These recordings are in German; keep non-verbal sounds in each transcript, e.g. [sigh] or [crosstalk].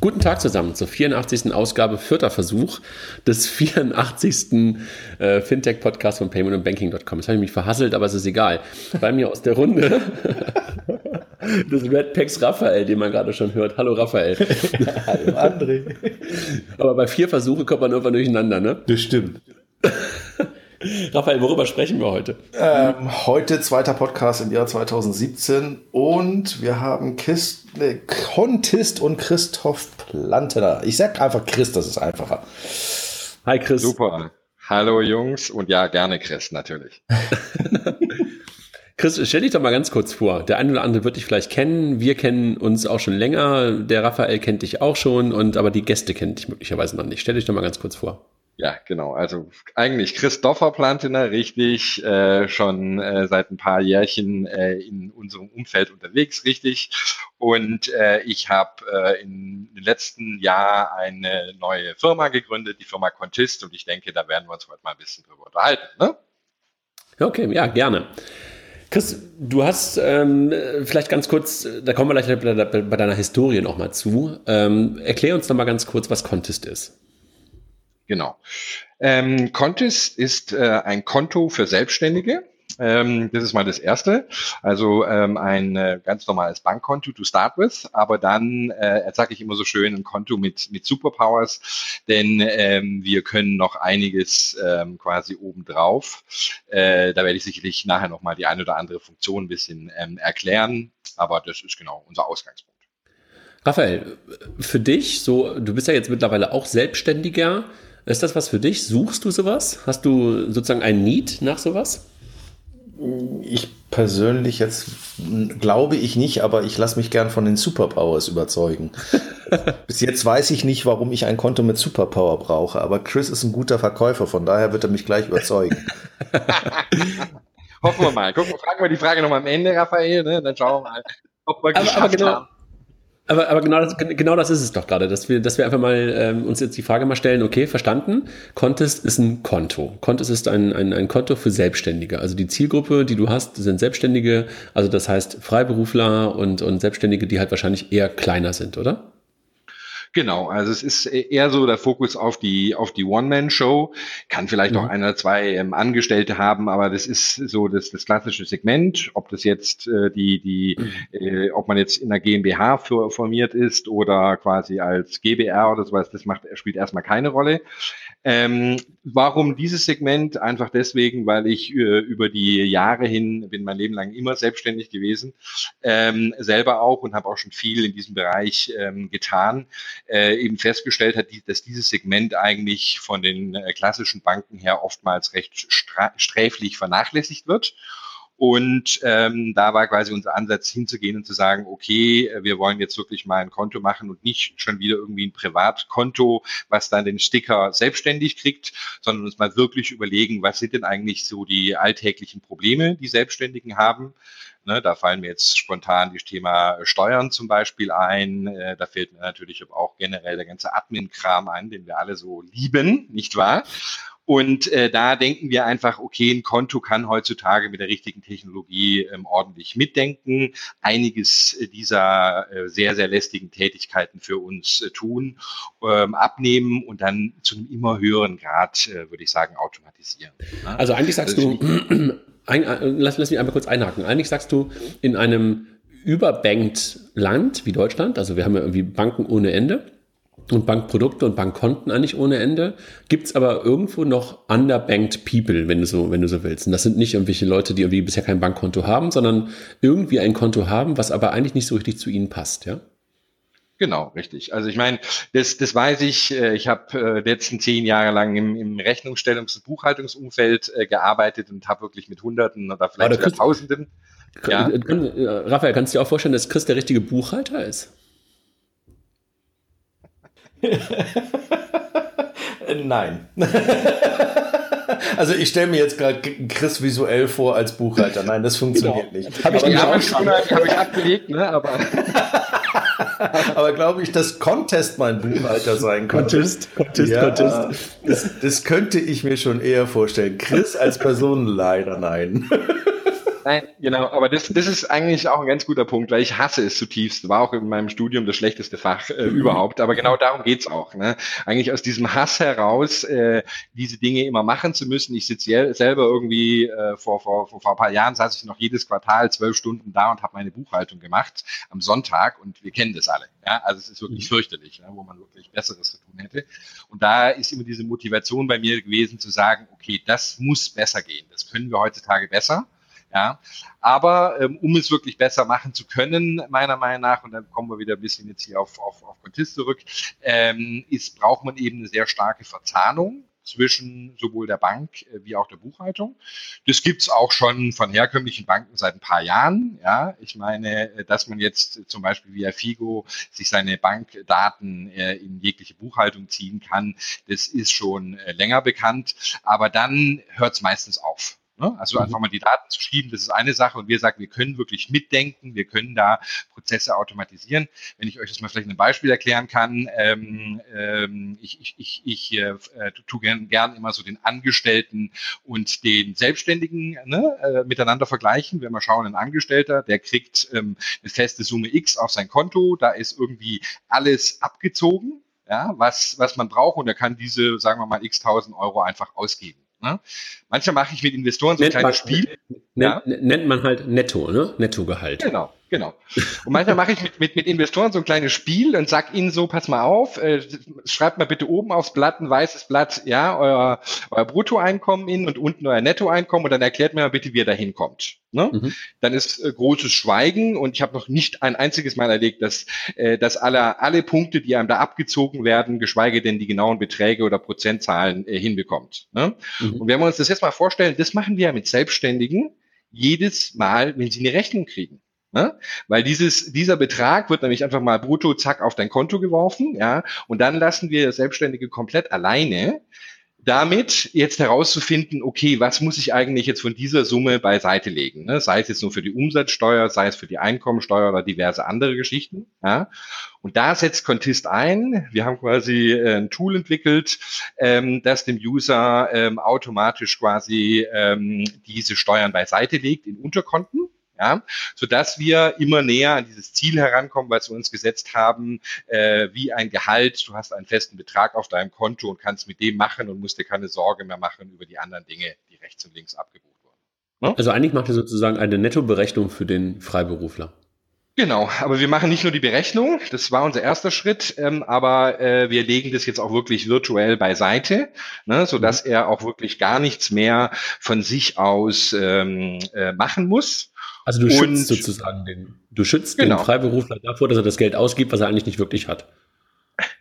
Guten Tag zusammen zur 84. Ausgabe, vierter Versuch des 84. Äh, Fintech-Podcasts von Payment und Banking.com. Das habe ich mich verhasselt, aber es ist egal. Bei mir aus der Runde [laughs] des Red Packs Raphael, den man gerade schon hört. Hallo Raphael. [laughs] Hallo André. Aber bei vier Versuchen kommt man irgendwann durcheinander, ne? Das stimmt. [laughs] Raphael, worüber sprechen wir heute? Ähm, heute zweiter Podcast im Jahr 2017 und wir haben Kist, ne, Contist und Christoph Plantener. Ich sag einfach Chris, das ist einfacher. Hi Chris. Super. Hallo Jungs und ja, gerne Chris, natürlich. [laughs] Chris, stell dich doch mal ganz kurz vor. Der eine oder andere wird dich vielleicht kennen. Wir kennen uns auch schon länger. Der Raphael kennt dich auch schon und aber die Gäste kennen dich möglicherweise noch nicht. Stell dich doch mal ganz kurz vor. Ja, genau. Also eigentlich Christopher Plantiner, richtig, äh, schon äh, seit ein paar Jährchen äh, in unserem Umfeld unterwegs, richtig. Und äh, ich habe äh, den letzten Jahr eine neue Firma gegründet, die Firma Contist. Und ich denke, da werden wir uns heute mal ein bisschen drüber unterhalten. Ne? Okay, ja, gerne. Chris, du hast ähm, vielleicht ganz kurz, da kommen wir gleich bei, bei deiner Historie nochmal zu. Ähm, erklär uns doch mal ganz kurz, was Contist ist. Genau. Ähm, Contist ist äh, ein Konto für Selbstständige. Ähm, das ist mal das Erste. Also ähm, ein äh, ganz normales Bankkonto to start with, aber dann, äh, sage ich immer so schön, ein Konto mit, mit Superpowers, denn ähm, wir können noch einiges ähm, quasi obendrauf. Äh, da werde ich sicherlich nachher nochmal die eine oder andere Funktion ein bisschen ähm, erklären, aber das ist genau unser Ausgangspunkt. Raphael, für dich, so, du bist ja jetzt mittlerweile auch Selbstständiger. Ist das was für dich? Suchst du sowas? Hast du sozusagen ein Need nach sowas? Ich persönlich jetzt glaube ich nicht, aber ich lasse mich gern von den Superpowers überzeugen. [laughs] Bis jetzt weiß ich nicht, warum ich ein Konto mit Superpower brauche, aber Chris ist ein guter Verkäufer, von daher wird er mich gleich überzeugen. [laughs] Hoffen wir mal. Gucken, fragen wir die Frage nochmal am Ende, Raphael, ne? dann schauen wir mal, ob wir aber, aber genau, haben. Aber, aber genau, das, genau das ist es doch gerade, dass wir, dass wir einfach mal ähm, uns jetzt die Frage mal stellen, okay, verstanden, Contest ist ein Konto. Contest ist ein, ein, ein Konto für Selbstständige. Also die Zielgruppe, die du hast, sind Selbstständige, also das heißt Freiberufler und, und Selbstständige, die halt wahrscheinlich eher kleiner sind, oder? Genau, also es ist eher so der Fokus auf die auf die One-Man-Show. Kann vielleicht mhm. auch ein oder zwei ähm, Angestellte haben, aber das ist so das, das klassische Segment. Ob das jetzt äh, die die, mhm. äh, ob man jetzt in einer GmbH für, formiert ist oder quasi als GBR oder sowas, das macht spielt erstmal keine Rolle. Ähm, warum dieses Segment? Einfach deswegen, weil ich äh, über die Jahre hin, bin mein Leben lang immer selbstständig gewesen, ähm, selber auch und habe auch schon viel in diesem Bereich ähm, getan, äh, eben festgestellt hat, die, dass dieses Segment eigentlich von den äh, klassischen Banken her oftmals recht sträflich vernachlässigt wird. Und ähm, da war quasi unser Ansatz hinzugehen und zu sagen, okay, wir wollen jetzt wirklich mal ein Konto machen und nicht schon wieder irgendwie ein Privatkonto, was dann den Sticker selbstständig kriegt, sondern uns mal wirklich überlegen, was sind denn eigentlich so die alltäglichen Probleme, die Selbstständigen haben. Ne, da fallen mir jetzt spontan das Thema Steuern zum Beispiel ein. Äh, da fällt mir natürlich auch generell der ganze Admin-Kram ein, den wir alle so lieben, nicht wahr? Und äh, da denken wir einfach, okay, ein Konto kann heutzutage mit der richtigen Technologie ähm, ordentlich mitdenken, einiges äh, dieser äh, sehr, sehr lästigen Tätigkeiten für uns äh, tun, ähm, abnehmen und dann zu einem immer höheren Grad, äh, würde ich sagen, automatisieren. Ne? Also eigentlich sagst also, du, [clears throat] ein, äh, lass, lass mich einmal kurz einhaken. Eigentlich sagst du, in einem überbankt Land wie Deutschland, also wir haben ja irgendwie Banken ohne Ende, und Bankprodukte und Bankkonten eigentlich ohne Ende. Gibt's aber irgendwo noch underbanked people, wenn du so, wenn du so willst. Und das sind nicht irgendwelche Leute, die irgendwie bisher kein Bankkonto haben, sondern irgendwie ein Konto haben, was aber eigentlich nicht so richtig zu ihnen passt, ja? Genau, richtig. Also ich meine, das, das weiß ich. Äh, ich habe äh, letzten zehn Jahre lang im, im Rechnungsstellungs- und Buchhaltungsumfeld äh, gearbeitet und habe wirklich mit Hunderten oder vielleicht sogar Tausenden. Ja. Raphael, kannst du dir auch vorstellen, dass Chris der richtige Buchhalter ist? [laughs] Nein. also ich stelle mir jetzt gerade Chris visuell vor als Buchhalter. Nein, das funktioniert genau. nicht. Habe ich, die schon hab ich abgelegt, ne? Aber, [laughs] aber glaube ich, dass Contest mein Buchhalter sein könnte. Contest, Contest, ja, Contest. Das, das könnte ich mir schon eher vorstellen. Chris als Person leider nein. [laughs] Nein, genau, aber das, das ist eigentlich auch ein ganz guter Punkt, weil ich hasse es zutiefst. War auch in meinem Studium das schlechteste Fach äh, mhm. überhaupt. Aber genau darum geht's auch. Ne? Eigentlich aus diesem Hass heraus, äh, diese Dinge immer machen zu müssen. Ich sitze selber irgendwie äh, vor, vor, vor, vor ein paar Jahren saß ich noch jedes Quartal zwölf Stunden da und habe meine Buchhaltung gemacht am Sonntag und wir kennen das alle. Ja? Also es ist wirklich mhm. fürchterlich, ja? wo man wirklich Besseres zu tun hätte. Und da ist immer diese Motivation bei mir gewesen zu sagen, okay, das muss besser gehen. Das können wir heutzutage besser. Ja, aber ähm, um es wirklich besser machen zu können, meiner Meinung nach, und dann kommen wir wieder ein bisschen jetzt hier auf, auf, auf Contist zurück, ähm, ist, braucht man eben eine sehr starke Verzahnung zwischen sowohl der Bank äh, wie auch der Buchhaltung. Das gibt's auch schon von herkömmlichen Banken seit ein paar Jahren. Ja, ich meine, äh, dass man jetzt zum Beispiel via Figo sich seine Bankdaten äh, in jegliche Buchhaltung ziehen kann, das ist schon länger bekannt. Aber dann hört's meistens auf. Ne? Also mhm. einfach mal die Daten zu schieben, das ist eine Sache. Und wir sagen, wir können wirklich mitdenken, wir können da Prozesse automatisieren. Wenn ich euch das mal vielleicht ein Beispiel erklären kann, ähm, ähm, ich, ich, ich, ich äh, tue gern, gern immer so den Angestellten und den Selbstständigen ne, äh, miteinander vergleichen. Wenn wir schauen, ein Angestellter, der kriegt ähm, eine feste Summe X auf sein Konto, da ist irgendwie alles abgezogen, ja, was, was man braucht und er kann diese, sagen wir mal, x tausend Euro einfach ausgeben. Ne? Manchmal mache ich mit Investoren so ein kleines Spiel. Nennt, ja? nennt man halt Netto, ne? Nettogehalt. Genau. Genau. Und manchmal mache ich mit, mit, mit Investoren so ein kleines Spiel und sag ihnen so, pass mal auf, äh, schreibt mal bitte oben aufs Blatt ein weißes Blatt, ja, euer, euer Bruttoeinkommen in und unten euer Nettoeinkommen und dann erklärt mir mal bitte, wie ihr da hinkommt. Ne? Mhm. Dann ist äh, großes Schweigen und ich habe noch nicht ein einziges Mal erlebt, dass, äh, dass alle, alle Punkte, die einem da abgezogen werden, geschweige denn die genauen Beträge oder Prozentzahlen äh, hinbekommt. Ne? Mhm. Und wenn wir uns das jetzt mal vorstellen, das machen wir ja mit Selbstständigen jedes Mal, wenn sie eine Rechnung kriegen. Ne? Weil dieses, dieser Betrag wird nämlich einfach mal brutto, zack, auf dein Konto geworfen, ja, und dann lassen wir Selbstständige komplett alleine damit jetzt herauszufinden, okay, was muss ich eigentlich jetzt von dieser Summe beiseite legen? Ne? Sei es jetzt nur für die Umsatzsteuer, sei es für die Einkommensteuer oder diverse andere Geschichten. Ja? Und da setzt Contist ein. Wir haben quasi äh, ein Tool entwickelt, ähm, das dem User ähm, automatisch quasi ähm, diese Steuern beiseite legt in Unterkonten ja, sodass wir immer näher an dieses Ziel herankommen, weil wir uns gesetzt haben, äh, wie ein Gehalt, du hast einen festen Betrag auf deinem Konto und kannst mit dem machen und musst dir keine Sorge mehr machen über die anderen Dinge, die rechts und links abgebucht wurden. Ne? Also eigentlich macht ihr sozusagen eine Nettoberechnung für den Freiberufler. Genau, aber wir machen nicht nur die Berechnung, das war unser erster Schritt, ähm, aber äh, wir legen das jetzt auch wirklich virtuell beiseite, ne, sodass mhm. er auch wirklich gar nichts mehr von sich aus ähm, äh, machen muss. Also du schützt sozusagen den, du schützt genau. den Freiberufler davor, dass er das Geld ausgibt, was er eigentlich nicht wirklich hat.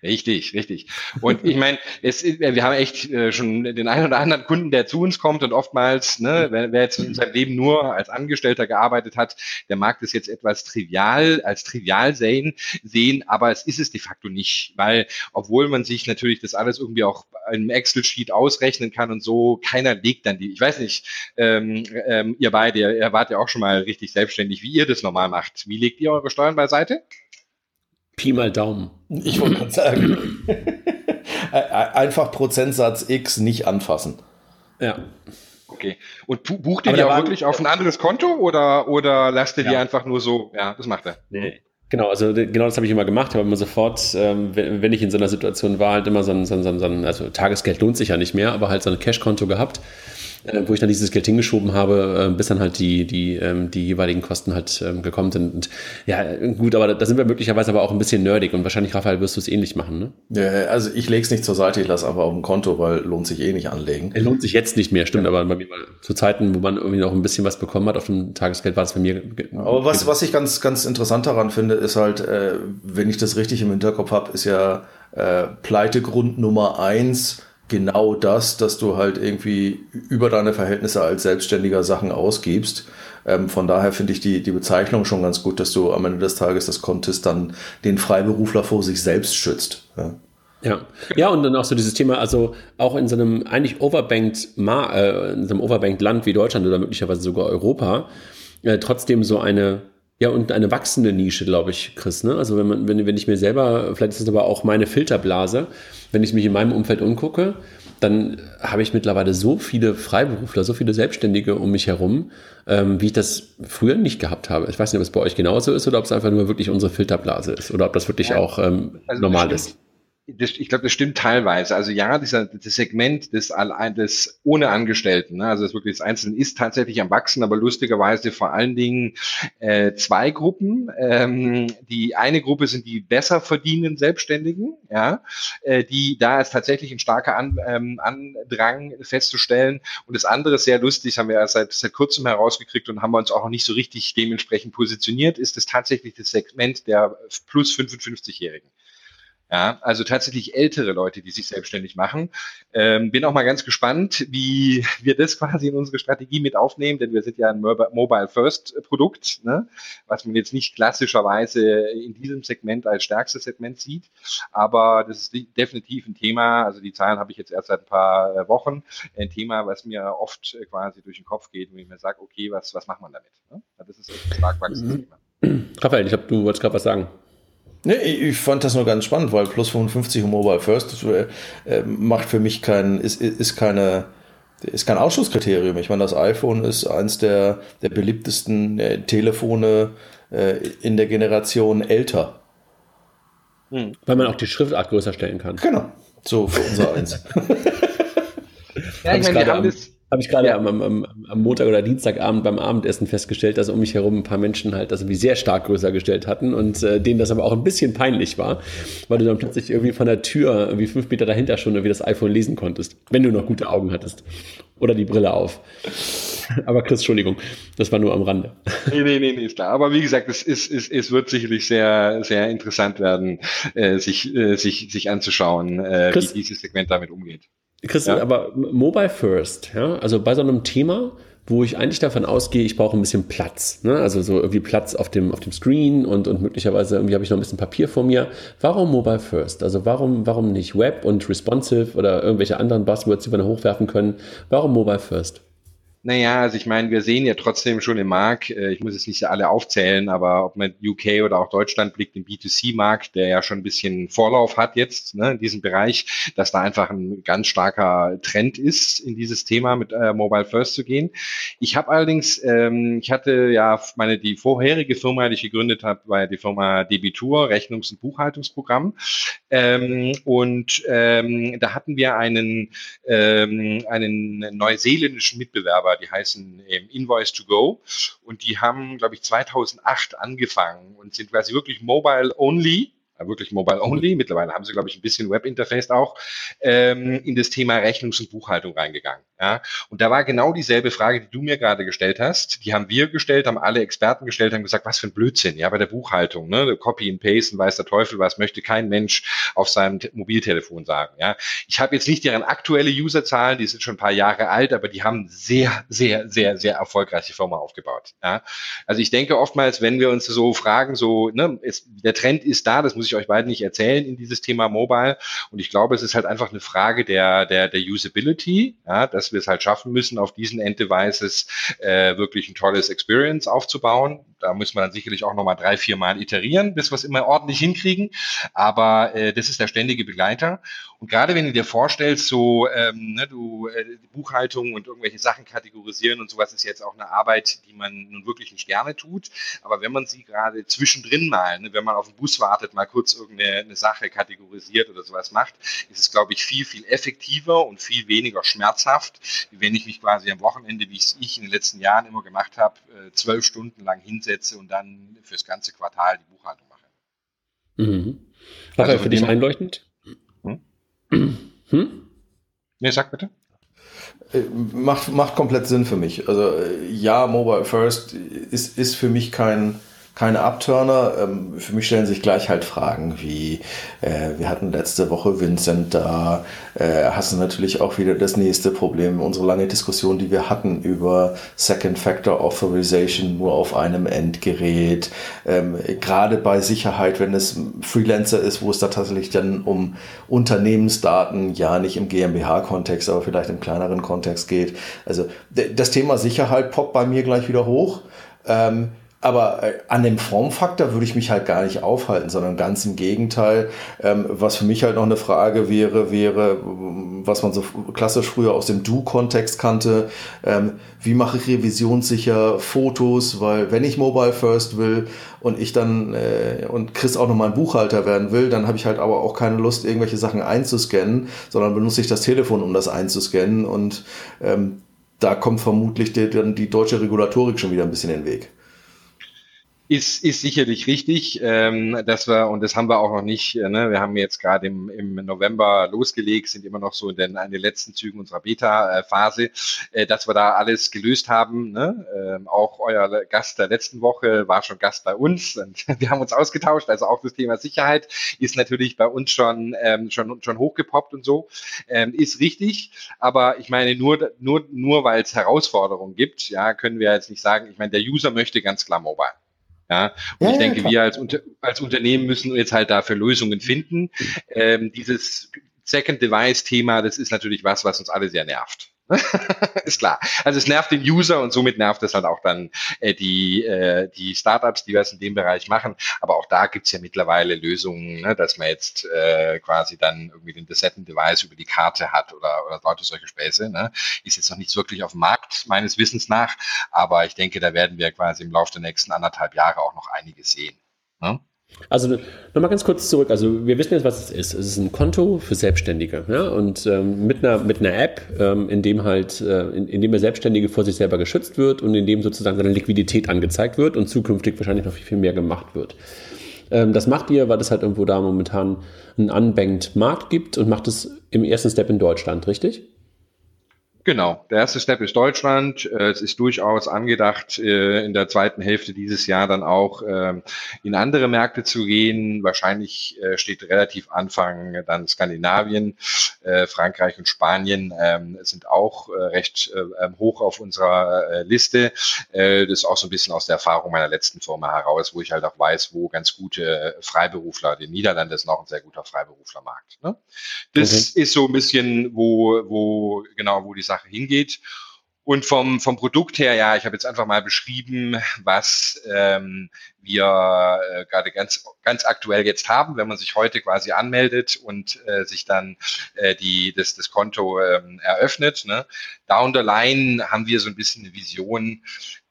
Richtig, richtig. [laughs] Und ich meine, es, wir haben echt äh, schon den einen oder anderen Kunden, der zu uns kommt und oftmals, ne, wer, wer jetzt in seinem Leben nur als Angestellter gearbeitet hat, der mag das jetzt etwas trivial, als trivial sehen, sehen, aber es ist es de facto nicht, weil obwohl man sich natürlich das alles irgendwie auch in einem Excel-Sheet ausrechnen kann und so, keiner legt dann die, ich weiß nicht, ähm, ähm, ihr beide, ihr wart ja auch schon mal richtig selbstständig, wie ihr das normal macht. Wie legt ihr eure Steuern beiseite? Pi mal Daumen. Ich wollte gerade sagen. [clears throat] Einfach Prozentsatz X nicht anfassen. Ja. Okay. Und bucht ihr die auch wirklich auf ein anderes Konto oder, oder lasst ihr ja. die einfach nur so? Ja, das macht er. Nee. Genau, also genau das habe ich immer gemacht. Ich habe immer sofort, ähm, wenn, ich in so einer Situation war, halt immer so ein, so ein, so ein, also Tagesgeld lohnt sich ja nicht mehr, aber halt so ein Cash-Konto gehabt äh, wo ich dann dieses Geld hingeschoben habe, äh, bis dann halt die, die, ähm, die jeweiligen Kosten halt ähm, gekommen sind. Und ja, gut, aber da sind wir möglicherweise aber auch ein bisschen nerdig und wahrscheinlich, Raphael, wirst du es ähnlich machen, ne? Ja, also ich lege es nicht zur Seite, ich lasse aber auf dem Konto, weil lohnt sich eh nicht anlegen. Er lohnt sich jetzt nicht mehr, stimmt, ja. aber bei mir mal zu Zeiten, wo man irgendwie noch ein bisschen was bekommen hat auf dem Tagesgeld, war das bei mir. Aber was, was ich ganz, ganz interessant daran finde, ist halt, äh, wenn ich das richtig im Hinterkopf habe, ist ja äh, Pleitegrund Nummer eins genau das, dass du halt irgendwie über deine Verhältnisse als Selbstständiger Sachen ausgibst. Ähm, von daher finde ich die, die Bezeichnung schon ganz gut, dass du am Ende des Tages das Contest dann den Freiberufler vor sich selbst schützt. Ja. Ja. ja, und dann auch so dieses Thema, also auch in so einem eigentlich overbanked, Ma äh, in so einem overbanked Land wie Deutschland oder möglicherweise sogar Europa, äh, trotzdem so eine Ja, und eine wachsende Nische, glaube ich, Chris. Ne? Also wenn man, wenn, wenn ich mir selber, vielleicht ist es aber auch meine Filterblase, wenn ich mich in meinem Umfeld umgucke, dann habe ich mittlerweile so viele Freiberufler, so viele Selbstständige um mich herum, ähm, wie ich das früher nicht gehabt habe. Ich weiß nicht, ob es bei euch genauso ist oder ob es einfach nur wirklich unsere Filterblase ist oder ob das wirklich ja, auch ähm, also normal ist das, ich glaube, das stimmt teilweise. Also ja, dieser das Segment des, des ohne Angestellten, ne, also das wirklich das Einzelne ist tatsächlich am wachsen, aber lustigerweise vor allen Dingen äh, zwei Gruppen. Ähm, die eine Gruppe sind die besser verdienenden Selbstständigen, ja, äh, die da ist tatsächlich ein starker An, ähm, Andrang festzustellen. Und das andere ist sehr lustig, haben wir erst seit, seit kurzem herausgekriegt und haben wir uns auch noch nicht so richtig dementsprechend positioniert, ist es tatsächlich das Segment der plus 55-Jährigen. Ja, also tatsächlich ältere Leute, die sich selbstständig machen. Ähm, bin auch mal ganz gespannt, wie wir das quasi in unsere Strategie mit aufnehmen, denn wir sind ja ein Mobile First Produkt, ne? was man jetzt nicht klassischerweise in diesem Segment als stärkstes Segment sieht. Aber das ist definitiv ein Thema, also die Zahlen habe ich jetzt erst seit ein paar äh, Wochen, ein Thema, was mir oft äh, quasi durch den Kopf geht, wo ich mir sage, okay, was, was macht man damit? Ne? Das ist ein stark wachsendes mhm. Thema. Raphael, ich glaube, du wolltest gerade was sagen. Nee, ich fand das nur ganz spannend, weil plus 55 und Mobile First äh, äh, macht für mich kein, ist, ist keine, ist kein Ausschusskriterium. Ich meine, das iPhone ist eins der, der beliebtesten äh, Telefone äh, in der Generation älter. Hm. Weil man auch die Schriftart größer stellen kann. Genau, so für unser eins. ja, ich meine, wir haben das habe ich gerade ja. am, am, am, Montag oder Dienstagabend beim Abendessen festgestellt, dass um mich herum ein paar Menschen halt das irgendwie sehr stark größer gestellt hatten und äh, denen das aber auch ein bisschen peinlich war, weil du dann plötzlich irgendwie von der Tür irgendwie fünf Meter dahinter schon irgendwie das iPhone lesen konntest, wenn du noch gute Augen hattest. Oder die Brille auf. [laughs] Aber Chris, Entschuldigung, das war nur am Rande. [laughs] Nee, nee, nee, nee, ist klar. Aber wie gesagt, es, ist, es, es wird sicherlich sehr, sehr interessant werden, äh, sich, äh, sich, sich anzuschauen, äh, Chris, wie dieses Segment damit umgeht. Christian, ja. aber Mobile First, ja, also bei so einem Thema, wo ich eigentlich davon ausgehe, ich brauche ein bisschen Platz, ne? also so irgendwie Platz auf dem, auf dem Screen und, und möglicherweise irgendwie habe ich noch ein bisschen Papier vor mir. Warum Mobile First? Also warum, warum nicht Web und Responsive oder irgendwelche anderen Buzzwords, die wir noch hochwerfen können? Warum Mobile First? Naja, also ich meine, wir sehen ja trotzdem schon im Markt, äh, ich muss jetzt nicht alle aufzählen, aber ob man UK oder auch Deutschland blickt, den B2C-Markt, der ja schon ein bisschen Vorlauf hat jetzt ne, in diesem Bereich, dass da einfach ein ganz starker Trend ist, in dieses Thema mit äh, Mobile First zu gehen. Ich habe allerdings, ähm, ich hatte ja meine die vorherige Firma, die ich gegründet habe, war ja die Firma Debitur, Rechnungs- und Buchhaltungsprogramm. Ähm, und ähm, da hatten wir einen, ähm, einen neuseeländischen Mitbewerber, die heißen ähm, Invoice to Go. Und die haben, glaube ich, 2008 angefangen und sind quasi wirklich mobile only wirklich mobile only, mittlerweile haben sie, glaube ich, ein bisschen Webinterface auch, ähm, in das Thema Rechnungs- und Buchhaltung reingegangen. Ja? Und da war genau dieselbe Frage, die du mir gerade gestellt hast. Die haben wir gestellt, haben alle Experten gestellt, haben gesagt, was für ein Blödsinn, ja, bei der Buchhaltung, ne? Copy and Paste, weiß der Teufel was, möchte kein Mensch auf seinem Mobiltelefon sagen. Ja? Ich habe jetzt nicht deren aktuelle Userzahlen, die sind schon ein paar Jahre alt, aber die haben sehr, sehr, sehr, sehr erfolgreiche Firma aufgebaut. Ja? Also ich denke oftmals, wenn wir uns so fragen, so, ne, ist, der Trend ist da, das muss ich euch beiden nicht erzählen in dieses Thema Mobile. Und ich glaube, es ist halt einfach eine Frage der, der, der Usability, ja, dass wir es halt schaffen müssen, auf diesen End-Devices äh, wirklich ein tolles Experience aufzubauen. Da muss man dann sicherlich auch nochmal drei, vier Mal iterieren, bis wir es immer ordentlich hinkriegen. Aber äh, das ist der ständige Begleiter. Und gerade wenn du dir vorstellst, so ähm, ne, du äh, Buchhaltung und irgendwelche Sachen kategorisieren und sowas ist jetzt auch eine Arbeit, die man nun wirklich nicht gerne tut. Aber wenn man sie gerade zwischendrin mal, ne, wenn man auf den Bus wartet, mal kurz irgendeine Sache kategorisiert oder sowas macht, ist es, glaube ich, viel, viel effektiver und viel weniger schmerzhaft, wie wenn ich mich quasi am Wochenende, wie es ich in den letzten Jahren immer gemacht habe, äh, zwölf Stunden lang hinsetze und dann fürs ganze Quartal die Buchhaltung mache. Mhm. War also für dich einleuchtend? Hm? Nee, sag bitte. Äh, macht, macht komplett Sinn für mich. Also äh, ja, Mobile First ist, ist für mich kein, keine Abturner. Ähm, für mich stellen sich gleich halt Fragen wie, äh, wir hatten letzte Woche Vincent da, äh, hast du natürlich auch wieder das nächste Problem, unsere lange Diskussion, die wir hatten über Second Factor Authorization nur auf einem Endgerät. Ähm, Gerade bei Sicherheit, wenn es Freelancer ist, wo es da tatsächlich dann um Unternehmensdaten, ja nicht im GmbH-Kontext, aber vielleicht im kleineren Kontext geht. Also das Thema Sicherheit poppt bei mir gleich wieder hoch. Ähm, Aber äh, an dem Formfaktor würde ich mich halt gar nicht aufhalten, sondern ganz im Gegenteil. Ähm, was für mich halt noch eine Frage wäre, wäre, was man so klassisch früher aus dem Do-Kontext kannte, ähm, wie mache ich revisionssicher Fotos, weil wenn ich Mobile First will und ich dann äh, und Chris auch noch mal ein Buchhalter werden will, dann habe ich halt aber auch keine Lust, irgendwelche Sachen einzuscannen, sondern benutze ich das Telefon, um das einzuscannen. Und ähm, da kommt vermutlich die, die deutsche Regulatorik schon wieder ein bisschen in den Weg ist, ist sicherlich richtig, ähm, dass wir, und das haben wir auch noch nicht, äh, ne, wir haben jetzt gerade im, im November losgelegt, sind immer noch so in den, in den letzten Zügen unserer Beta-Phase, äh, dass wir da alles gelöst haben. Ne? Ähm, auch euer Gast der letzten Woche war schon Gast bei uns und [laughs] wir haben uns ausgetauscht, also auch das Thema Sicherheit ist natürlich bei uns schon, ähm, schon, schon hochgepoppt und so, ähm, ist richtig, aber ich meine, nur, nur, nur weil es Herausforderungen gibt, ja, können wir jetzt nicht sagen, ich meine, der User möchte ganz klar mobile. Ja, und ja, ich denke, ja, wir als, als Unternehmen müssen jetzt halt dafür Lösungen finden. Ähm, dieses Second Device Thema, das ist natürlich was, was uns alle sehr nervt. [laughs] ist klar. Also es nervt den User und somit nervt es halt auch dann äh, die, äh, die Startups, die was in dem Bereich machen. Aber auch da gibt's ja mittlerweile Lösungen, ne, dass man jetzt äh, quasi dann irgendwie den Desetten Device über die Karte hat oder, oder Leute solche Späße. Ne. Ist jetzt noch nichts wirklich auf dem Markt, meines Wissens nach. Aber ich denke, da werden wir quasi im Laufe der nächsten anderthalb Jahre auch noch einiges sehen. Ne? Also nochmal ganz kurz zurück. Also wir wissen jetzt, was es ist. Es ist ein Konto für Selbstständige. Ja? Und ähm, mit, einer, mit einer App, ähm, in dem halt, äh, in, in dem der Selbstständige vor sich selber geschützt wird und in dem sozusagen seine Liquidität angezeigt wird und zukünftig wahrscheinlich noch viel, viel mehr gemacht wird. Ähm, das macht ihr, weil es halt irgendwo da momentan einen unbanked Markt gibt und macht es im ersten Step in Deutschland, richtig? Genau, der erste Step ist Deutschland. Äh, es ist durchaus angedacht, äh, in der zweiten Hälfte dieses Jahr dann auch ähm, in andere Märkte zu gehen. Wahrscheinlich äh, steht relativ Anfang dann Skandinavien, Frankreich und Spanien ähm, sind auch recht ähm, hoch auf unserer Liste. Das ist auch so ein bisschen aus der Erfahrung meiner letzten Firma heraus, wo ich halt auch weiß, wo ganz gute Freiberufler, den Niederlanden ist noch ein sehr guter Freiberuflermarkt. Ne? Das okay. ist so ein bisschen, wo, wo genau, wo die Sache Sache hingeht. Und vom, vom Produkt her, ja, ich habe jetzt einfach mal beschrieben, was ähm, wir äh, gerade ganz, ganz aktuell jetzt haben, wenn man sich heute quasi anmeldet und äh, sich dann äh, die, das, das Konto ähm, eröffnet. Ne? Down the line haben wir so ein bisschen eine Vision,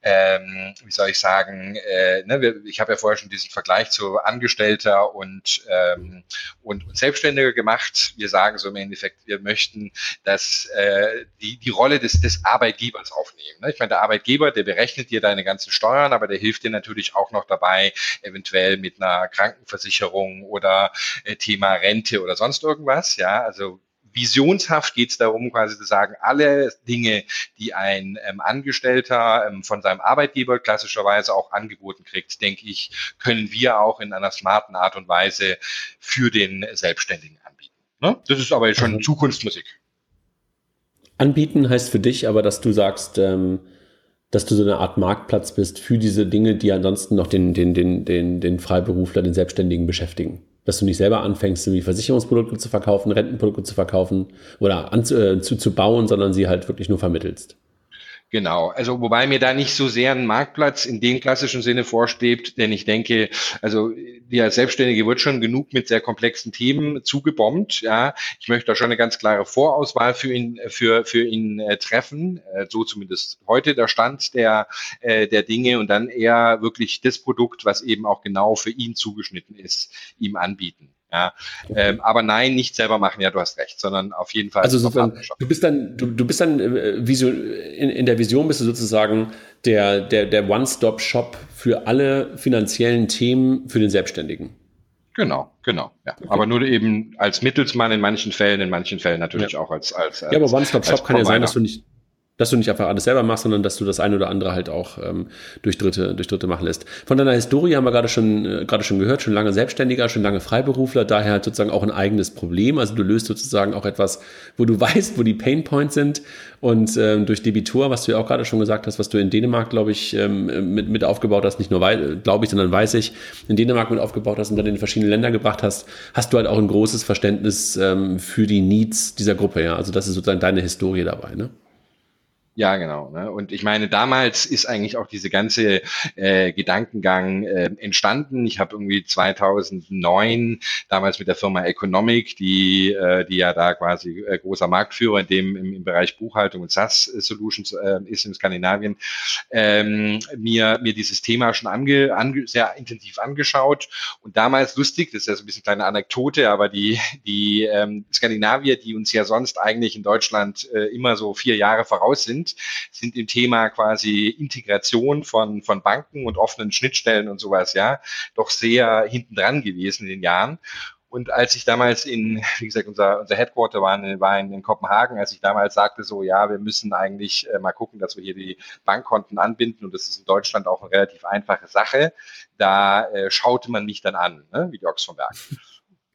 ähm, wie soll ich sagen, äh, ne, ich habe ja vorher schon diesen Vergleich zu Angestellter und, ähm, und, und Selbstständiger gemacht. Wir sagen so im Endeffekt, wir möchten, dass äh, die, die Rolle des, des Arbeitgebers aufnehmen. Ne? Ich meine, der Arbeitgeber, der berechnet dir deine ganzen Steuern, aber der hilft dir natürlich auch noch dabei, eventuell mit einer Krankenversicherung oder äh, Thema Rente oder sonst irgendwas. Ja, also visionshaft geht es darum, quasi zu sagen, alle Dinge, die ein ähm, Angestellter ähm, von seinem Arbeitgeber klassischerweise auch angeboten kriegt, denke ich, können wir auch in einer smarten Art und Weise für den Selbstständigen anbieten. Ne? Das ist aber schon mhm. Zukunftsmusik. Anbieten heißt für dich aber, dass du sagst, ähm, dass du so eine Art Marktplatz bist für diese Dinge, die ansonsten noch den, den, den, den, den Freiberufler, den Selbstständigen beschäftigen dass du nicht selber anfängst, irgendwie Versicherungsprodukte zu verkaufen, Rentenprodukte zu verkaufen oder an, äh, zu, zu bauen, sondern sie halt wirklich nur vermittelst. Genau, also wobei mir da nicht so sehr ein Marktplatz in dem klassischen Sinne vorsteht, denn ich denke, also der Selbstständige wird schon genug mit sehr komplexen Themen zugebombt. Ja, ich möchte da schon eine ganz klare Vorauswahl für ihn für für ihn äh, treffen, äh, so zumindest heute der Stand der äh, der Dinge und dann eher wirklich das Produkt, was eben auch genau für ihn zugeschnitten ist, ihm anbieten. Ja, ähm, aber nein, nicht selber machen, ja, du hast recht, sondern auf jeden Fall. Also sofern, du bist dann, du, du bist dann äh, Vision, in, in der Vision bist du sozusagen der, der, der One-Stop-Shop für alle finanziellen Themen für den Selbstständigen. Genau, genau. Ja. Okay. Aber nur eben als Mittelsmann in manchen Fällen, in manchen Fällen natürlich ja. auch als, als, als Ja, aber One-Stop-Shop kann ja sein, dass du nicht, dass du nicht einfach alles selber machst, sondern dass du das eine oder andere halt auch ähm, durch Dritte durch Dritte machen lässt. Von deiner Historie haben wir gerade schon äh, gerade schon gehört, schon lange Selbstständiger, schon lange Freiberufler, daher halt sozusagen auch ein eigenes Problem. Also du löst sozusagen auch etwas, wo du [laughs] weißt, wo die Pain Points sind und ähm, durch Debitor, was du ja auch gerade schon gesagt hast, was du in Dänemark, glaube ich, ähm, mit mit aufgebaut hast, nicht nur glaube ich, sondern weiß ich, in Dänemark mit aufgebaut hast und dann in verschiedene Länder gebracht hast, hast du halt auch ein großes Verständnis ähm, für die Needs dieser Gruppe. Ja, also das ist sozusagen deine Historie dabei, ne? Ja, genau. Ne? Und ich meine, damals ist eigentlich auch diese ganze äh, Gedankengang äh, entstanden. Ich habe irgendwie 2009 damals mit der Firma Economic, die, äh, die ja da quasi äh, großer Marktführer in dem im, im Bereich Buchhaltung und SaaS Solutions äh, ist in Skandinavien, ähm, mir mir dieses Thema schon ange, ange, sehr intensiv angeschaut. Und damals lustig, das ist ja so ein bisschen kleine Anekdote, aber die die ähm, Skandinavier, die uns ja sonst eigentlich in Deutschland äh, immer so vier Jahre voraus sind sind, sind im Thema quasi Integration von, von Banken und offenen Schnittstellen und sowas, ja, doch sehr hinten dran gewesen in den Jahren. Und als ich damals in, wie gesagt, unser, unser Headquarter war, in, war in, in Kopenhagen, als ich damals sagte, so, ja, wir müssen eigentlich äh, mal gucken, dass wir hier die Bankkonten anbinden und das ist in Deutschland auch eine relativ einfache Sache, da äh, schaute man mich dann an, ne, wie die Ochs vom Berg.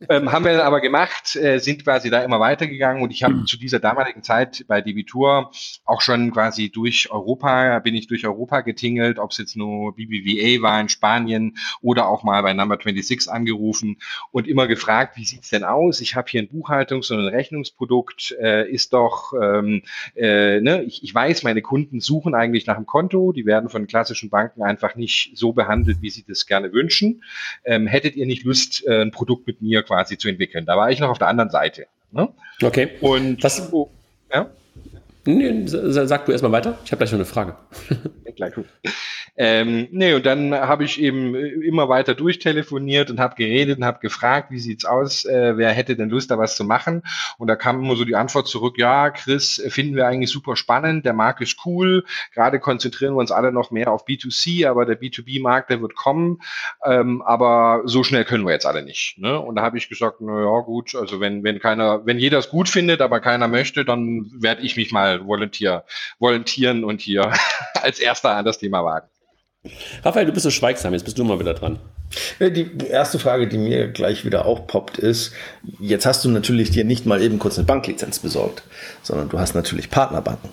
Ähm, haben wir dann aber gemacht, äh, sind quasi da immer weitergegangen und ich habe mhm. zu dieser damaligen Zeit bei Debitur auch schon quasi durch Europa, bin ich durch Europa getingelt, ob es jetzt nur BBVA war in Spanien oder auch mal bei Number 26 angerufen und immer gefragt, wie sieht's denn aus? Ich habe hier ein Buchhaltungs- und ein Rechnungsprodukt, äh, ist doch, ähm, äh, ne, ich, ich weiß, meine Kunden suchen eigentlich nach einem Konto, die werden von klassischen Banken einfach nicht so behandelt, wie sie das gerne wünschen. Ähm, hättet ihr nicht Lust, äh, ein Produkt mit mir quasi zu entwickeln. Da war ich noch auf der anderen Seite. Ne? Okay. Und das, ja? Nee, sag du erstmal weiter. Ich habe gleich noch eine Frage. Ja, gleich gut. Ähm, nee, und dann habe ich eben äh, immer weiter durchtelefoniert und habe geredet und habe gefragt, wie sieht's aus, äh, wer hätte denn Lust, da was zu machen? Und da kam immer so die Antwort zurück, ja, Chris, finden wir eigentlich super spannend, der Markt ist cool, gerade konzentrieren wir uns alle noch mehr auf B2C, aber der B2B-Markt, der wird kommen, ähm, aber so schnell können wir jetzt alle nicht. Ne? Und da habe ich gesagt, na ja, gut, also wenn, wenn keiner, wenn jeder es gut findet, aber keiner möchte, dann werde ich mich mal volontier, volontieren und hier [laughs] als erster an das Thema wagen. Raphael, du bist so schweigsam, jetzt bist du mal wieder dran. Äh, die erste Frage, die mir gleich wieder aufpoppt, ist, jetzt hast du natürlich dir nicht mal eben kurz eine Banklizenz besorgt, sondern du hast natürlich Partnerbanken.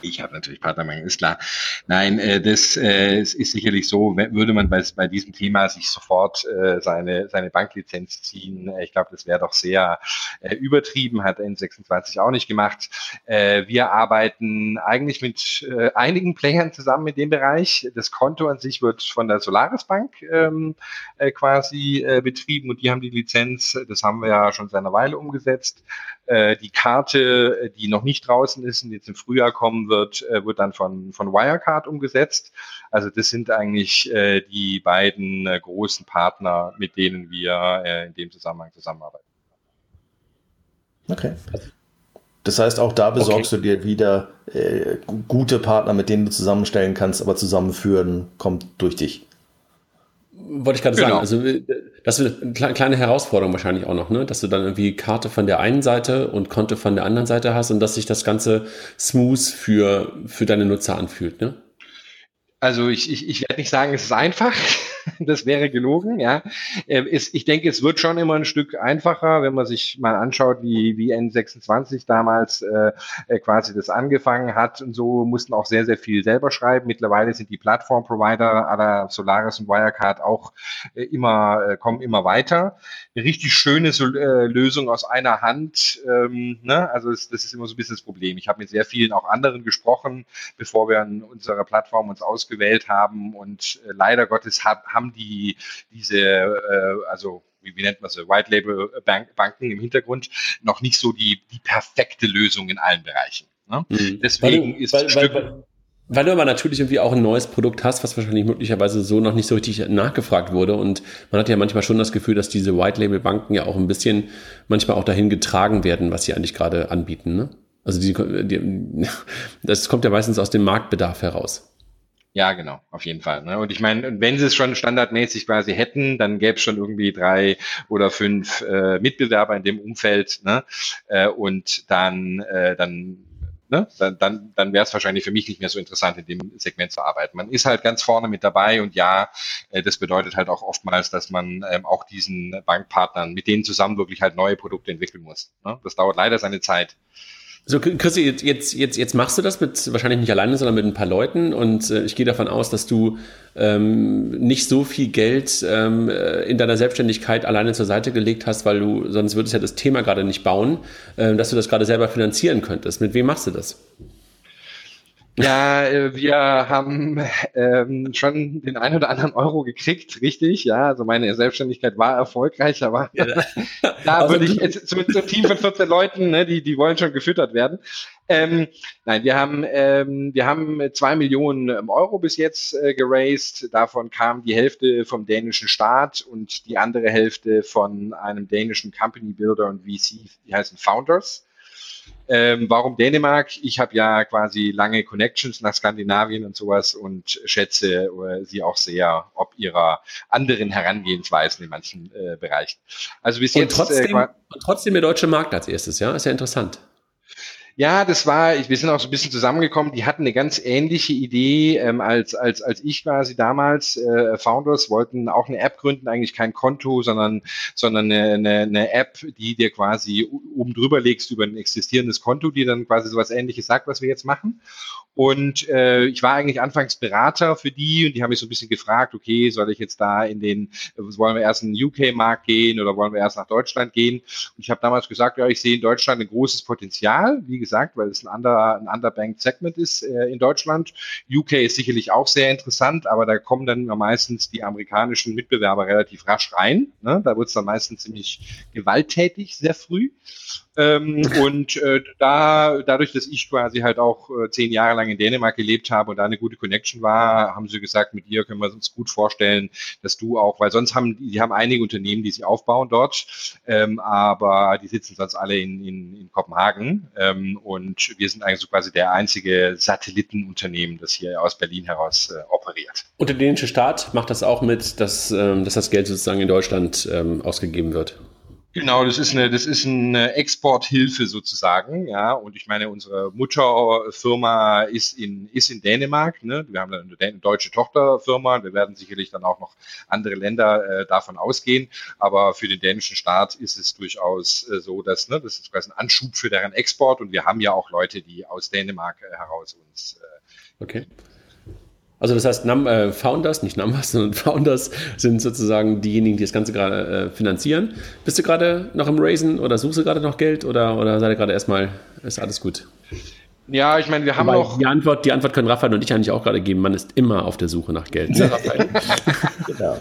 Ich habe natürlich Partnermangel, ist klar. Nein, äh, das äh, ist sicherlich so, würde man bei, bei diesem Thema sich sofort äh, seine, seine Banklizenz ziehen. Äh, ich glaube, das wäre doch sehr äh, übertrieben, hat N26 auch nicht gemacht. Äh, wir arbeiten eigentlich mit äh, einigen Playern zusammen in dem Bereich. Das Konto an sich wird von der Solaris Bank ähm, äh, quasi äh, betrieben und die haben die Lizenz, das haben wir ja schon seit einer Weile umgesetzt. Äh, die Karte, die noch nicht draußen ist und jetzt im Frühjahr kommen wird, äh, wird dann von, von Wirecard umgesetzt. Also das sind eigentlich äh, die beiden äh, großen Partner, mit denen wir äh, in dem Zusammenhang zusammenarbeiten. Okay. Das heißt, auch da besorgst okay. du dir wieder äh, gute Partner, mit denen du zusammenstellen kannst, aber zusammenführen kommt durch dich. Wollte ich gerade genau. sagen. Also äh, das ist eine kleine Herausforderung wahrscheinlich auch noch, ne? Dass du dann irgendwie Karte von der einen Seite und Konto von der anderen Seite hast und dass sich das Ganze smooth für, für deine Nutzer anfühlt, ne? Also ich, ich, ich werde nicht sagen, es ist einfach. [laughs] das wäre gelogen, ja. Ähm, ich denke, es wird schon immer ein Stück einfacher, wenn man sich mal anschaut, wie, wie N26 damals äh, äh, quasi das angefangen hat und so mussten auch sehr, sehr viel selber schreiben. Mittlerweile sind die Plattform-Provider aller Solaris und Wirecard auch äh, immer, kommen immer weiter. Eine richtig schöne Lösung aus einer Hand, ähm, ne? also das, ist immer so ein bisschen das Problem. Ich habe mit sehr vielen auch anderen gesprochen, bevor wir an unserer Plattform uns ausgewählt haben und leider Gottes hat, haben die diese, äh, also wie, wie nennt man sie, White Label Bank, Banken im Hintergrund noch nicht so die, die perfekte Lösung in allen Bereichen. Ne? Mhm. Deswegen weil, ist weil, Stück, weil, weil du aber natürlich irgendwie auch ein neues Produkt hast, was wahrscheinlich möglicherweise so noch nicht so richtig nachgefragt wurde. Und man hat ja manchmal schon das Gefühl, dass diese White Label Banken ja auch ein bisschen manchmal auch dahin getragen werden, was sie eigentlich gerade anbieten. Ne? Also die, die, [laughs] das kommt ja meistens aus dem Marktbedarf heraus. Ja, genau, auf jeden Fall. Ne? Und ich meine, wenn sie es schon standardmäßig quasi hätten, dann gäbe es schon irgendwie drei oder fünf äh, Mitbewerber in dem Umfeld. Ne? Äh, und dann, äh, dann Ne? dann, dann, dann wäre es wahrscheinlich für mich nicht mehr so interessant, in dem Segment zu arbeiten. Man ist halt ganz vorne mit dabei und ja, äh, das bedeutet halt auch oftmals, dass man ähm, auch diesen Bankpartnern, mit denen zusammen wirklich halt neue Produkte entwickeln muss. Ne? Das dauert leider seine Zeit. So, Chrissy, jetzt, jetzt, jetzt machst du das mit wahrscheinlich nicht alleine, sondern mit ein paar Leuten und äh, ich gehe davon aus, dass du ähm, nicht so viel Geld ähm, äh, in deiner Selbstständigkeit alleine zur Seite gelegt hast, weil du, sonst würdest ja das Thema gerade nicht bauen, äh, dass du das gerade selber finanzieren könntest. Mit wem machst du das? Ja, äh, wir haben ähm, schon den einen oder anderen Euro gekriegt, richtig. Ja, also meine Selbstständigkeit war erfolgreich, aber ja. da [laughs] also würde ich jetzt so einem Team von 14 Leuten, ne, die, die wollen schon gefüttert werden. Ähm, nein, wir haben, ähm, wir haben zwei Millionen ähm, Euro bis jetzt äh, geraced. Davon kam die Hälfte vom dänischen Staat und die andere Hälfte von einem dänischen Company Builder und VC, die heißen Founders. Ähm, warum Dänemark? Ich habe ja quasi lange Connections nach Skandinavien und sowas und schätze äh, sie auch sehr, ob ihrer anderen Herangehensweisen in manchen äh, Bereichen. Also bis und jetzt. Trotzdem, äh, trotzdem der deutsche Markt als erstes, ja, ist ja interessant. Ja, das war, ich, wir sind auch so ein bisschen zusammengekommen. Die hatten eine ganz ähnliche Idee ähm, als, als, als ich quasi damals. Äh, Founders wollten auch eine App gründen, eigentlich kein Konto, sondern, sondern eine, eine, eine App, die dir quasi oben drüber legst über ein existierendes Konto, die dann quasi sowas ähnliches sagt, was wir jetzt machen. Und äh, ich war eigentlich anfangs Berater für die und die haben mich so ein bisschen gefragt, okay, soll ich jetzt da in den, wollen wir erst in den UK-Markt gehen oder wollen wir erst nach Deutschland gehen? Und ich habe damals gesagt, ja, ich sehe in Deutschland ein großes Potenzial, wie gesagt, weil es ein, under, ein underbanked Segment ist äh, in Deutschland. UK ist sicherlich auch sehr interessant, aber da kommen dann meistens die amerikanischen Mitbewerber relativ rasch rein. Ne? Da wird es dann meistens ziemlich gewalttätig, sehr früh. Ähm, und äh, da, dadurch, dass ich quasi halt auch äh, zehn Jahre lang in Dänemark gelebt habe und da eine gute Connection war, haben sie gesagt, mit dir können wir uns gut vorstellen, dass du auch, weil sonst haben die haben einige Unternehmen, die sie aufbauen dort, ähm, aber die sitzen sonst alle in, in, in Kopenhagen ähm, und wir sind eigentlich so quasi der einzige Satellitenunternehmen, das hier aus Berlin heraus äh, operiert. Und der dänische Staat macht das auch mit, dass, ähm, dass das Geld sozusagen in Deutschland ähm, ausgegeben wird? Genau, das ist eine, das ist eine Exporthilfe sozusagen, ja. Und ich meine, unsere Mutterfirma ist in, ist in Dänemark, ne. Wir haben eine deutsche Tochterfirma. Wir werden sicherlich dann auch noch andere Länder äh, davon ausgehen. Aber für den dänischen Staat ist es durchaus äh, so, dass, ne, das ist quasi ein Anschub für deren Export. Und wir haben ja auch Leute, die aus Dänemark äh, heraus uns. Äh, okay. Also das heißt, Num äh, Founders, nicht Numbers, [laughs] sondern Founders sind sozusagen diejenigen, die das Ganze gerade äh, finanzieren. Bist du gerade noch im Raisen oder suchst du gerade noch Geld oder, oder seid ihr gerade erstmal, ist alles gut? Ja, ich meine, wir haben Wobei noch. Die Antwort, die Antwort können Raphael und ich eigentlich auch gerade geben. Man ist immer auf der Suche nach Geld. [laughs] [laughs] Genau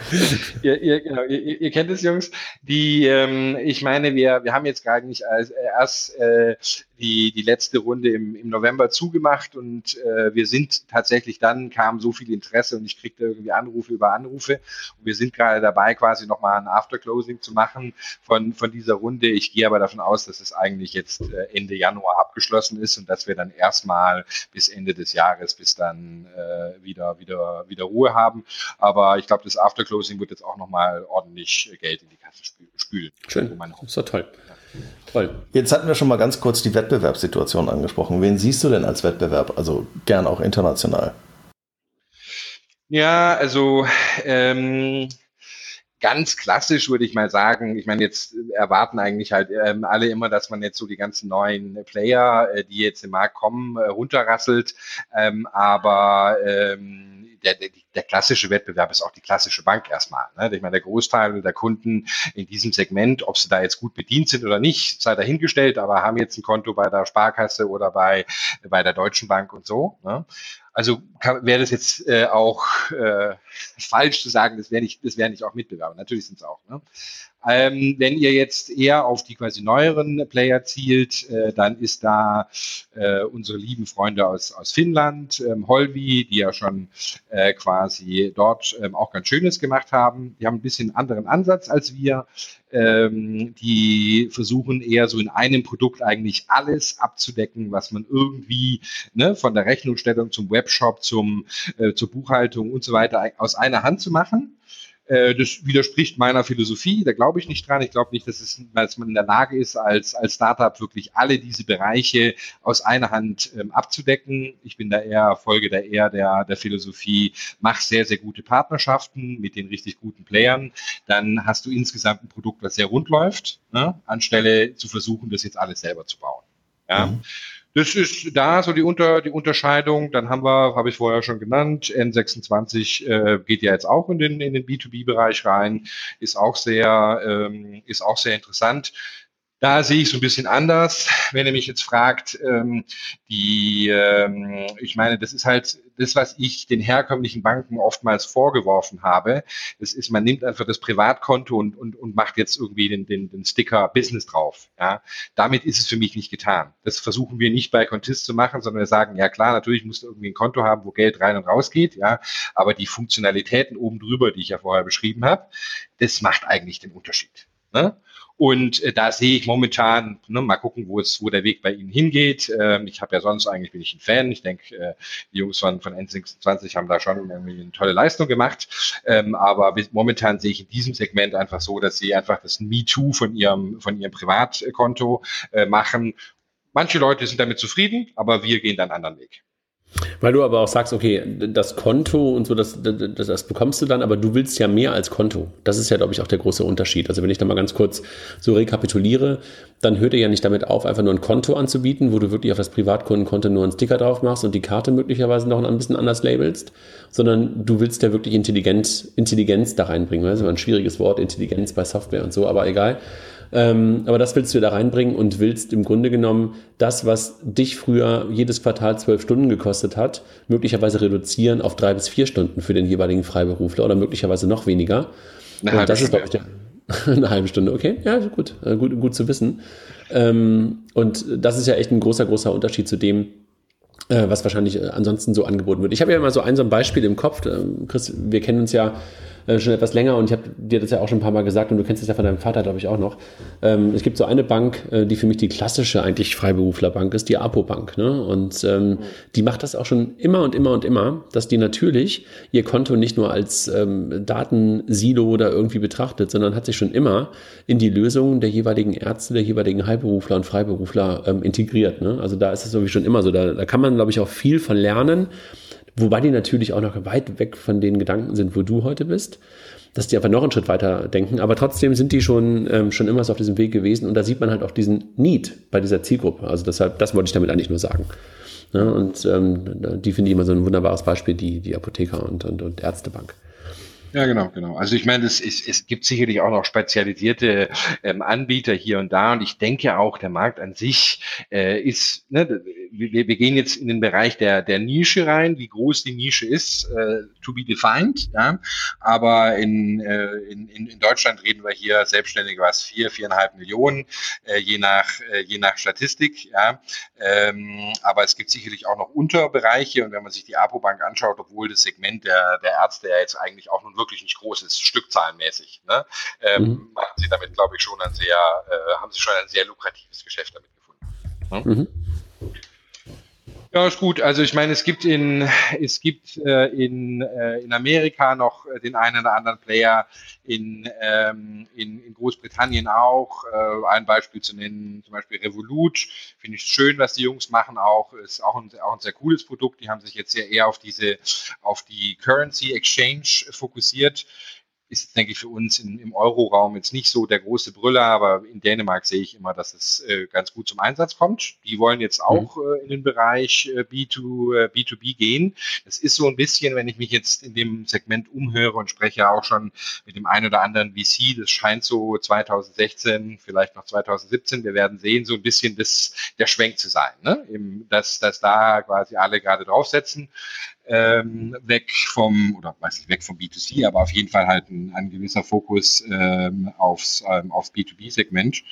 [laughs] ihr, ihr, genau, ihr, ihr, kennt es, Jungs. Die, ähm, ich meine, wir, wir haben jetzt gerade nicht als, äh, erst äh, die, die letzte Runde im, im November zugemacht und äh, wir sind tatsächlich dann, kam so viel Interesse und ich kriegte irgendwie Anrufe über Anrufe und wir sind gerade dabei, quasi nochmal ein Afterclosing zu machen von, von dieser Runde. Ich gehe aber davon aus, dass es eigentlich jetzt äh, Ende Januar abgeschlossen ist und dass wir dann erstmal bis Ende des Jahres, bis dann äh, wieder, wieder, wieder Ruhe haben. Aber ich glaube, das Afterclosing wird jetzt auch nochmal ordentlich Geld in die Kasse spülen. Schön, das ist doch toll. Ja. Toll. Jetzt hatten wir schon mal ganz kurz die Wettbewerbssituation angesprochen. Wen siehst du denn als Wettbewerb? Also gern auch international. Ja, also ähm, ganz klassisch würde ich mal sagen. Ich meine, jetzt erwarten eigentlich halt ähm, alle immer, dass man jetzt so die ganzen neuen Player, äh, die jetzt im Markt kommen, äh, runterrasselt. Ähm, aber ähm, der, der, der klassische Wettbewerb ist auch die klassische Bank erstmal. Ne? Ich meine, der Großteil der Kunden in diesem Segment, ob sie da jetzt gut bedient sind oder nicht, sei dahingestellt, aber haben jetzt ein Konto bei der Sparkasse oder bei, bei der Deutschen Bank und so. Ne? Also wäre das jetzt äh, auch äh, falsch zu sagen, das wäre nicht, das wäre nicht auch Mitbewerber. Natürlich sind es auch. Ne? Ähm, wenn ihr jetzt eher auf die quasi neueren Player zielt, äh, dann ist da äh, unsere lieben Freunde aus, aus Finnland, ähm, Holvi, die ja schon äh, quasi dort ähm, auch ganz Schönes gemacht haben. Die haben ein bisschen anderen Ansatz als wir. Ähm, die versuchen eher so in einem Produkt eigentlich alles abzudecken, was man irgendwie ne, von der Rechnungsstellung zum Webshop, zum, äh, zur Buchhaltung und so weiter aus einer Hand zu machen. Äh, das widerspricht meiner Philosophie, da glaube ich nicht dran. Ich glaube nicht, dass, es, dass man in der Lage ist, als, als Startup wirklich alle diese Bereiche aus einer Hand ähm, abzudecken. Ich bin da eher, folge da eher der, der Philosophie, mach sehr, sehr gute Partnerschaften mit den richtig guten Playern. Dann hast du insgesamt ein Produkt, was sehr rund läuft, ne? anstelle zu versuchen, das jetzt alles selber zu bauen. Ja. Mhm. Das ist da so die, Unter, die Unterscheidung. Dann haben wir, habe ich vorher schon genannt, N26 äh, geht ja jetzt auch in den, in den B2B-Bereich rein, ist auch sehr, ähm, ist auch sehr interessant. Da sehe ich so ein bisschen anders. Wenn ihr mich jetzt fragt, ähm, die, ähm, ich meine, das ist halt das, was ich den herkömmlichen Banken oftmals vorgeworfen habe. Das ist, man nimmt einfach das Privatkonto und, und, und macht jetzt irgendwie den, den, den Sticker Business drauf. Ja, damit ist es für mich nicht getan. Das versuchen wir nicht bei Contist zu machen, sondern wir sagen, ja klar, natürlich musst du irgendwie ein Konto haben, wo Geld rein und raus geht. Ja, aber die Funktionalitäten oben drüber, die ich ja vorher beschrieben habe, das macht eigentlich den Unterschied. Ne? Und äh, da sehe ich momentan, ne, mal gucken, wo es, wo der Weg bei Ihnen hingeht. Ähm, ich habe ja sonst eigentlich bin ich ein Fan. Ich denke, äh, die Jungs von, von N26 haben da schon irgendwie eine tolle Leistung gemacht. Ähm, aber momentan sehe ich in diesem Segment einfach so, dass sie einfach das MeToo von ihrem, von ihrem Privatkonto äh, machen. Manche Leute sind damit zufrieden, aber wir gehen dann einen anderen Weg. Weil du aber auch sagst, okay, das Konto und so, das, das, das, bekommst du dann, aber du willst ja mehr als Konto. Das ist ja, glaube ich, auch der große Unterschied. Also wenn ich da mal ganz kurz so rekapituliere, dann hört ihr ja nicht damit auf, einfach nur ein Konto anzubieten, wo du wirklich auf das Privatkundenkonto nur einen Sticker drauf machst und die Karte möglicherweise noch ein bisschen anders labelst, sondern du willst ja wirklich Intelligenz, Intelligenz da reinbringen. Das ist immer ein schwieriges Wort, Intelligenz bei Software und so, aber egal. Ähm, aber das willst du da reinbringen und willst im Grunde genommen das, was dich früher jedes Quartal zwölf Stunden gekostet hat, möglicherweise reduzieren auf drei bis vier Stunden für den jeweiligen Freiberufler oder möglicherweise noch weniger. Eine und das Stunde. ist, glaube ich, der, [laughs] eine halbe Stunde, okay, ja, gut, äh, gut, gut zu wissen. Ähm, und das ist ja echt ein großer, großer Unterschied zu dem, äh, was wahrscheinlich äh, ansonsten so angeboten wird. Ich habe ja immer so ein, so ein Beispiel im Kopf. Ähm, Chris, wir kennen uns ja äh, schon etwas länger und ich habe dir das ja auch schon ein paar Mal gesagt und du kennst es ja von deinem Vater, glaube ich, auch noch. Ähm, es gibt so eine Bank, äh, die für mich die klassische eigentlich Freiberuflerbank ist, die Apo-Bank. Ne? Und ähm, die macht das auch schon immer und immer und immer, dass die natürlich ihr Konto nicht nur als ähm, Datensilo oder irgendwie betrachtet, sondern hat sich schon immer in die Lösungen der jeweiligen Ärzte, der jeweiligen Heilberufler und Freiberufler ähm, integriert. Ne? Also da ist es irgendwie schon immer so. Da, da kann man, glaube ich, auch viel von lernen. Wobei die natürlich auch noch weit weg von den Gedanken sind, wo du heute bist, dass die einfach noch einen Schritt weiter denken. Aber trotzdem sind die schon, ähm, schon immer so auf diesem Weg gewesen. Und da sieht man halt auch diesen Need bei dieser Zielgruppe. Also deshalb, das wollte ich damit eigentlich nur sagen. Ja, und ähm, die finde ich immer so ein wunderbares Beispiel, die, die Apotheker und, und, und Ärztebank. Ja, genau, genau. Also ich meine, es, es, es gibt sicherlich auch noch spezialisierte ähm, Anbieter hier und da und ich denke auch, der Markt an sich äh, ist, ne, wir, wir gehen jetzt in den Bereich der, der Nische rein, wie groß die Nische ist, äh, to be defined, ja. Aber in, äh, in, in Deutschland reden wir hier selbstständig was, vier, viereinhalb Millionen, äh, je nach, äh, je nach Statistik, ja. Ähm, aber es gibt sicherlich auch noch Unterbereiche und wenn man sich die APO-Bank anschaut, obwohl das Segment der, der Ärzte ja jetzt eigentlich auch nun wirklich nicht groß ist, stückzahlenmäßig, ne, ähm, mhm. machen sie damit, glaube ich, schon ein sehr, äh, haben sie schon ein sehr lukratives Geschäft damit gefunden. Ne? Mhm. Ja, ist gut. Also ich meine, es gibt in es gibt äh, in, äh, in Amerika noch den einen oder anderen Player, in, ähm, in, in Großbritannien auch. Äh, ein Beispiel zu nennen, zum Beispiel Revolut. Finde ich schön, was die Jungs machen. Auch ist auch ein, auch ein sehr cooles Produkt. Die haben sich jetzt sehr eher auf diese auf die Currency Exchange fokussiert ist, denke ich, für uns in, im Euro-Raum jetzt nicht so der große Brüller, aber in Dänemark sehe ich immer, dass es äh, ganz gut zum Einsatz kommt. Die wollen jetzt mhm. auch mhm. äh, in den Bereich äh, B2, äh, B2B gehen. Das ist so ein bisschen, wenn ich mich jetzt in dem Segment umhöre und spreche auch schon mit dem einen oder anderen VC, das scheint so 2016, vielleicht noch 2017, wir werden sehen, so ein bisschen das, der Schwenk zu sein, ne? Im, dass, dass da quasi alle gerade draufsetzen ähm, weg vom, oder weiß nicht, weg vom B2C, aber auf jeden Fall halt ein, ein gewisser Fokus ähm, aufs, ähm, aufs B2B-Segment.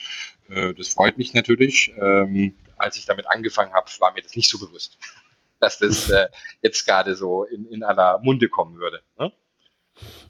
Äh, das freut mich natürlich. Ähm, als ich damit angefangen habe, war mir das nicht so bewusst, [laughs] dass das äh, jetzt gerade so in, in aller Munde kommen würde. Ne?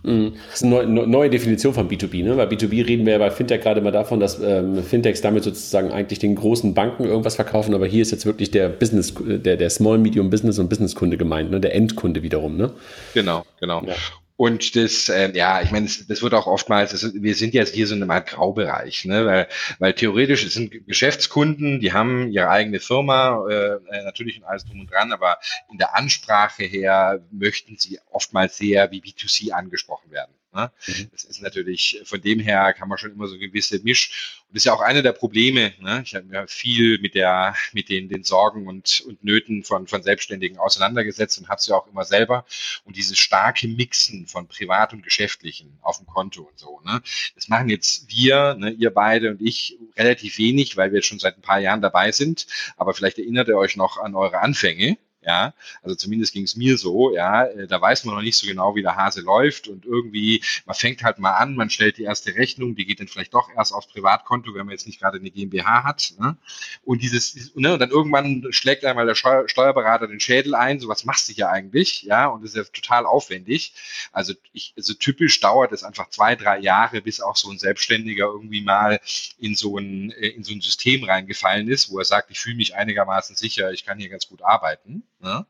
Mhm. Das ist eine neue, Definition von B2B. Ne? Bei B2B reden wir ja bei Fintech gerade mal davon, dass ähm, Fintechs damit sozusagen eigentlich den großen Banken irgendwas verkaufen, aber hier ist jetzt wirklich der Business, der, der Small, Medium Business und Businesskunde gemeint, ne? der Endkunde wiederum. Ne? Genau, genau. Ja. Und das, äh, ja, ich meine, das, das wird auch oftmals, das, wir sind jetzt hier so in einem Art Graubereich, ne? weil, weil theoretisch es sind Geschäftskunden, die haben ihre eigene Firma, äh, äh, natürlich und alles drum und dran, aber in der Ansprache her möchten sie oftmals sehr wie B2C angesprochen werden. Ne? Mhm. Das ist natürlich, von dem her kann man schon immer so gewisse Misch. Und das ist ja auch eine der Probleme. Ne? Ich habe mir viel mit der, mit den, den Sorgen und, und Nöten von, von Selbstständigen auseinandergesetzt und habe es ja auch immer selber. Und dieses starke Mixen von Privat und Geschäftlichen auf dem Konto und so. Ne? Das machen jetzt wir, ne, ihr beide und ich relativ wenig, weil wir jetzt schon seit ein paar Jahren dabei sind. Aber vielleicht erinnert ihr euch noch an eure Anfänge ja, also zumindest ging es mir so, ja, äh, da weiß man noch nicht so genau, wie der Hase läuft und irgendwie, man fängt halt mal an, man stellt die erste Rechnung, die geht dann vielleicht doch erst aufs Privatkonto, wenn man jetzt nicht gerade eine GmbH hat, ne? und dieses, ne, und dann irgendwann schlägt einmal der Steuerberater den Schädel ein, so was machst du hier eigentlich, ja, und das ist ja total aufwendig, also ich, also typisch dauert es einfach zwei, drei Jahre, bis auch so ein Selbstständiger irgendwie mal in so ein, äh, in so ein System reingefallen ist, wo er sagt, ich fühle mich einigermaßen sicher, ich kann hier ganz gut arbeiten, Ne?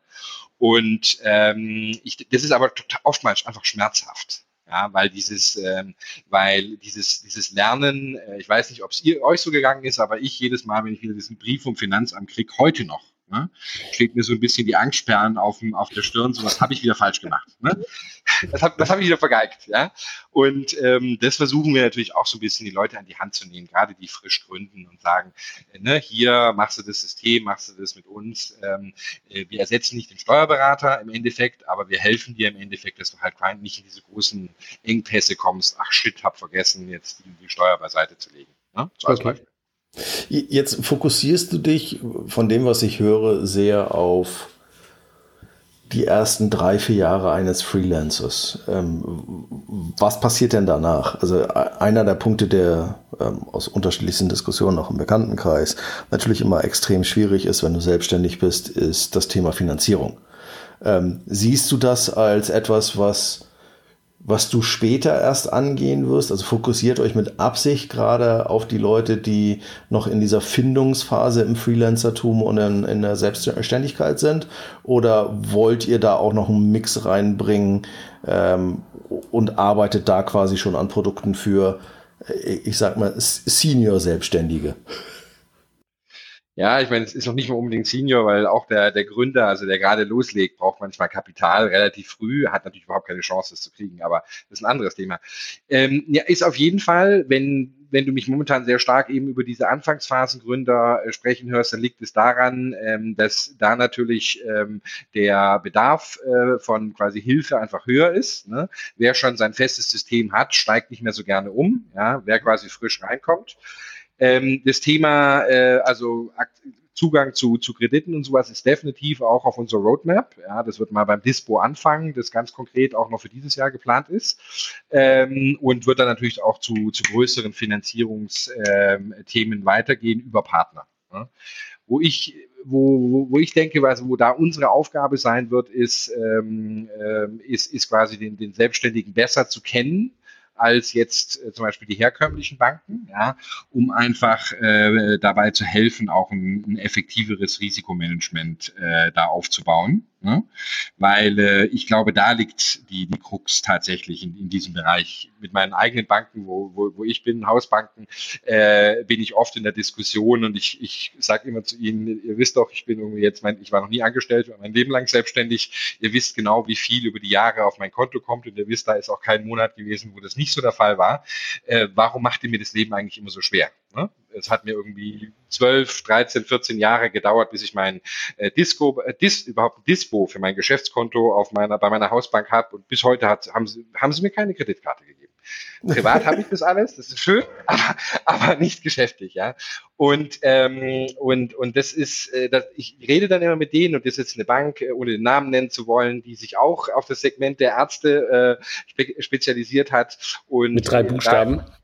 Und ähm, ich, das ist aber oftmals einfach schmerzhaft. Ja, weil dieses, ähm, weil dieses, dieses Lernen, äh, ich weiß nicht, ob es euch so gegangen ist, aber ich jedes Mal, wenn ich wieder diesen Brief vom Finanzamt kriege, heute noch, Ne? Steht mir so ein bisschen die Angstsperren auf, dem, auf der Stirn, so was habe ich wieder falsch gemacht. Ne? Das habe das hab ich wieder vergeigt. Ja? Und ähm, das versuchen wir natürlich auch so ein bisschen die Leute an die Hand zu nehmen, gerade die frisch gründen und sagen, äh, ne, hier machst du das System, machst du das mit uns. Ähm, äh, wir ersetzen nicht den Steuerberater im Endeffekt, aber wir helfen dir im Endeffekt, dass du halt nicht in diese großen Engpässe kommst, ach shit, hab vergessen, jetzt die, die Steuer beiseite zu legen. Ne? So okay. Jetzt fokussierst du dich von dem, was ich höre, sehr auf die ersten drei, vier Jahre eines Freelancers. Ähm, was passiert denn danach? Also e-, einer der Punkte, der ähm, aus unterschiedlichsten Diskussionen auch im Bekanntenkreis natürlich immer extrem schwierig ist, wenn du selbstständig bist, ist das Thema Finanzierung. Ähm, siehst du das als etwas, was was du später erst angehen wirst? Also fokussiert euch mit Absicht gerade auf die Leute, die noch in dieser Findungsphase im Freelancertum und in, in der Selbstständigkeit sind? Oder wollt ihr da auch noch einen Mix reinbringen ähm, und arbeitet da quasi schon an Produkten für, äh, ich sag mal, Senior-Selbstständige? Ja, ich meine, es ist noch nicht mal unbedingt Senior, weil auch der, der Gründer, also der gerade loslegt, braucht manchmal Kapital relativ früh, hat natürlich überhaupt keine Chance, das zu kriegen, aber das ist ein anderes Thema. Ähm, ja, ist auf jeden Fall, wenn, wenn du mich momentan sehr stark eben über diese Anfangsphasengründer äh, sprechen hörst, dann liegt es daran, ähm, dass da natürlich ähm, der Bedarf äh, von quasi Hilfe einfach höher ist. Ne? Wer schon sein festes System hat, steigt nicht mehr so gerne um, ja? wer quasi frisch reinkommt. Ähm, das Thema, äh, also Zugang zu, zu Krediten und sowas ist definitiv auch auf unserer Roadmap. Ja, das wird mal beim Dispo anfangen, das ganz konkret auch noch für dieses Jahr geplant ist. Ähm, und wird dann natürlich auch zu, zu größeren Finanzierungsthemen ähm, weitergehen über Partner. Ja. Wo ich wo, wo ich denke, also wo da unsere Aufgabe sein wird, ist, ähm, äh, ist, ist quasi den, den Selbstständigen besser zu kennen, als jetzt äh, zum Beispiel die herkömmlichen Banken, ja, um einfach äh, dabei zu helfen, auch ein, ein effektiveres Risikomanagement äh, da aufzubauen. Ne? Weil äh, ich glaube, da liegt die, die Krux tatsächlich in, in diesem Bereich. Mit meinen eigenen Banken, wo, wo, wo ich bin, Hausbanken, äh, bin ich oft in der Diskussion und ich, ich sage immer zu Ihnen, ihr wisst doch, ich bin irgendwie jetzt, mein, ich war noch nie angestellt, war mein Leben lang selbstständig. Ihr wisst genau, wie viel über die Jahre auf mein Konto kommt und ihr wisst, da ist auch kein Monat gewesen, wo das nicht so der Fall war. Äh, warum macht ihr mir das Leben eigentlich immer so schwer? Ne? Es hat mir irgendwie 12, 13, 14 Jahre gedauert, bis ich mein äh, Disco, äh, Dis, überhaupt ein Dispo für mein Geschäftskonto auf meiner, bei meiner Hausbank habe und bis heute hat, haben, sie, haben sie mir keine Kreditkarte gegeben. Privat habe ich das alles, das ist schön, [laughs] aber, aber nicht geschäftlich, ja. Und, ähm, und, und das ist, äh, das, ich rede dann immer mit denen und das ist jetzt eine Bank, äh, ohne den Namen nennen zu wollen, die sich auch auf das Segment der Ärzte äh, spe spezialisiert hat. Und, mit drei Buchstaben. Da,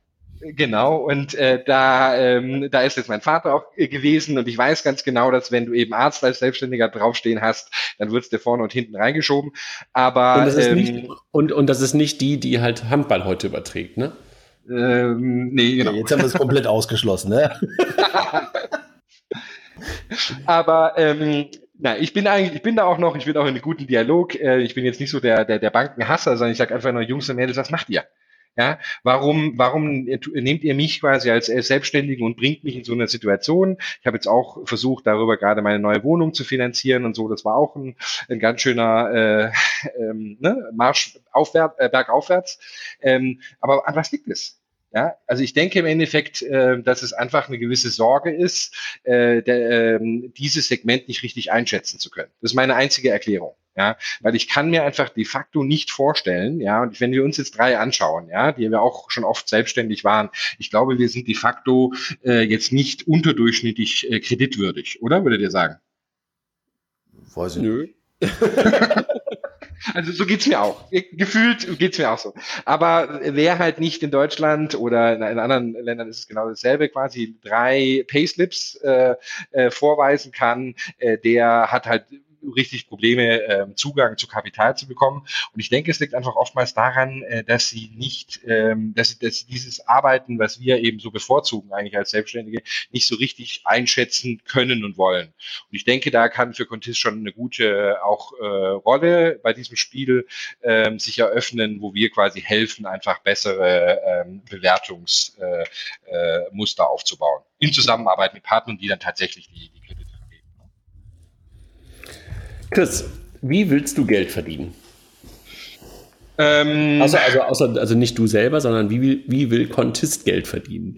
Genau, und äh, da, ähm, da ist jetzt mein Vater auch äh, gewesen und ich weiß ganz genau, dass wenn du eben Arzt als Selbstständiger draufstehen hast, dann wird's dir vorne und hinten reingeschoben. Aber und das, ist ähm, nicht, und, und das ist nicht die, die halt Handball heute überträgt, ne? Ähm, nee, genau. Jetzt haben wir es komplett ausgeschlossen, ne? [laughs] Aber ähm, na, ich bin eigentlich, ich bin da auch noch, ich bin auch in einem guten Dialog. Äh, ich bin jetzt nicht so der, der, der Bankenhasser, sondern ich sage einfach nur, Jungs und Mädels, was macht ihr? Ja, warum, warum nehmt ihr mich quasi als Selbstständigen und bringt mich in so eine Situation? Ich habe jetzt auch versucht, darüber gerade meine neue Wohnung zu finanzieren und so. Das war auch ein, ein ganz schöner äh, ähm, ne? Marsch aufwärts, äh, bergaufwärts. Ähm, aber an was liegt es? Ja, also ich denke im Endeffekt, äh, dass es einfach eine gewisse Sorge ist, äh, der, äh, dieses Segment nicht richtig einschätzen zu können. Das ist meine einzige Erklärung. Ja, weil ich kann mir einfach de facto nicht vorstellen, ja, und wenn wir uns jetzt drei anschauen, ja, die wir auch schon oft selbstständig waren, ich glaube, wir sind de facto äh, jetzt nicht unterdurchschnittlich äh, kreditwürdig, oder würdet ihr sagen? Weiß ich Nö. [laughs] Also so geht's mir auch. Gefühlt geht's mir auch so. Aber wer halt nicht in Deutschland oder in, anderen Ländern ist es genau dasselbe, quasi drei Payslips äh, äh, vorweisen kann, äh, der hat halt richtig Probleme, ähm, Zugang zu Kapital zu bekommen. Und ich denke, es liegt einfach oftmals daran, äh, dass sie nicht, ähm, dass, sie, dass sie dieses Arbeiten, was wir eben so bevorzugen eigentlich als Selbstständige, nicht so richtig einschätzen können und wollen. Und ich denke, da kann für Contis schon eine gute äh, auch äh, Rolle bei diesem Spiel ähm, sich eröffnen, wo wir quasi helfen, einfach bessere ähm, Bewertungsmuster äh, äh, aufzubauen. In Zusammenarbeit mit Partnern, die dann tatsächlich die, die Chris, wie willst du Geld verdienen? Ähm, also, also, außer, also nicht du selber, sondern wie, will, wie will Contist Geld verdienen?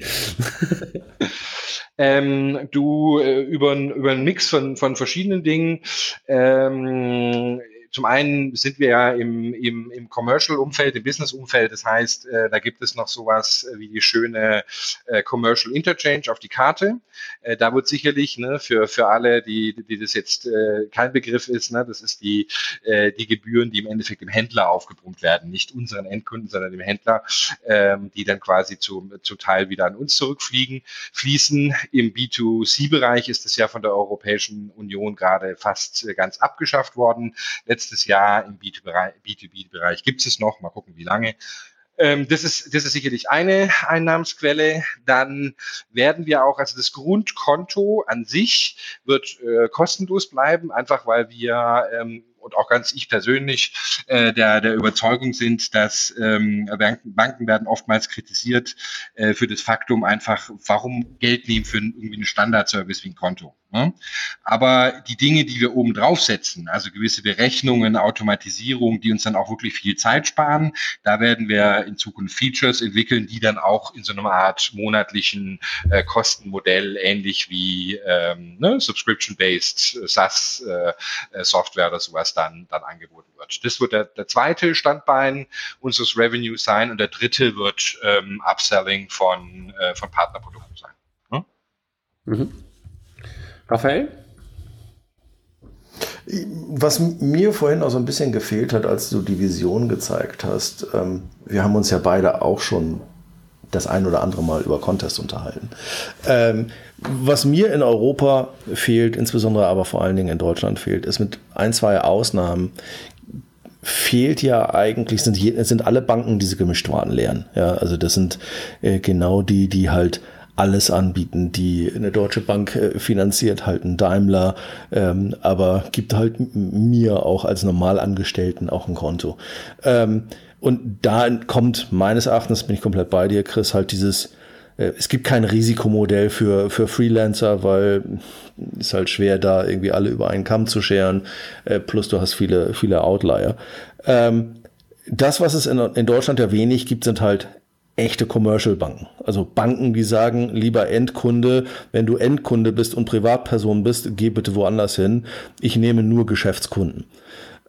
[laughs] ähm, du äh, über, über einen Mix von, von verschiedenen Dingen. Ähm, zum einen sind wir ja im, im, im Commercial-Umfeld, im Business-Umfeld. Das heißt, äh, da gibt es noch sowas wie die schöne äh, Commercial Interchange auf die Karte. Äh, da wird sicherlich ne, für, für alle, die, die das jetzt äh, kein Begriff ist, ne, das ist die, äh, die Gebühren, die im Endeffekt dem Händler aufgebrummt werden. Nicht unseren Endkunden, sondern dem Händler, ähm, die dann quasi zu, zu Teil wieder an uns zurückfliegen, fließen. Im B2C-Bereich ist es ja von der Europäischen Union gerade fast äh, ganz abgeschafft worden. Letztes letztes Jahr im B2B-Bereich gibt es noch. Mal gucken, wie lange. Ähm, das, ist, das ist sicherlich eine Einnahmensquelle. Dann werden wir auch, also das Grundkonto an sich wird äh, kostenlos bleiben, einfach weil wir ähm, und auch ganz ich persönlich äh, der, der Überzeugung sind, dass ähm, Banken, werden oftmals kritisiert äh, für das Faktum einfach, warum Geld nehmen für irgendwie einen Standardservice wie ein Konto. Ne? Aber die Dinge, die wir oben draufsetzen, also gewisse Berechnungen, Automatisierung, die uns dann auch wirklich viel Zeit sparen, da werden wir in Zukunft Features entwickeln, die dann auch in so einer Art monatlichen äh, Kostenmodell, ähnlich wie ähm, ne, Subscription-based äh, SaaS-Software äh, oder sowas dann, dann angeboten wird. Das wird der, der zweite Standbein unseres Revenue sein und der dritte wird ähm, Upselling von, äh, von Partnerprodukten sein. Hm? Mhm. Raphael? Was mir vorhin auch so ein bisschen gefehlt hat, als du die Vision gezeigt hast, ähm, wir haben uns ja beide auch schon das ein oder andere Mal über Contest unterhalten. Ähm, was mir in Europa fehlt, insbesondere aber vor allen Dingen in Deutschland fehlt, ist mit ein, zwei Ausnahmen fehlt ja eigentlich, sind, sind alle Banken diese Gemischtwaren leeren. Ja, also das sind äh, genau die, die halt alles anbieten. Die eine Deutsche Bank äh, finanziert halt ein Daimler, ähm, aber gibt halt mir auch als Normalangestellten auch ein Konto. Ähm, und da kommt meines Erachtens, bin ich komplett bei dir, Chris, halt dieses, äh, es gibt kein Risikomodell für, für Freelancer, weil ist halt schwer, da irgendwie alle über einen Kamm zu scheren. Äh, plus du hast viele, viele Outlier. Ähm, das, was es in, in Deutschland ja wenig gibt, sind halt echte Commercial-Banken. Also Banken, die sagen, lieber Endkunde, wenn du Endkunde bist und Privatperson bist, geh bitte woanders hin. Ich nehme nur Geschäftskunden.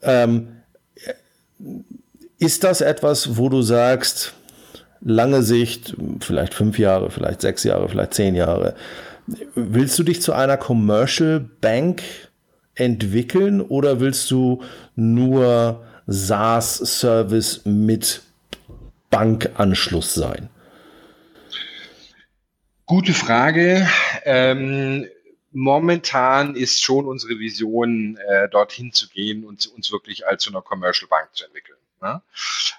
Ähm, ist das etwas, wo du sagst, lange Sicht, vielleicht fünf Jahre, vielleicht sechs Jahre, vielleicht zehn Jahre, willst du dich zu einer Commercial Bank entwickeln oder willst du nur SaaS-Service mit Bankanschluss sein? Gute Frage. Ähm, momentan ist schon unsere Vision, äh, dorthin zu gehen und uns wirklich als so eine Commercial Bank zu entwickeln. Ja?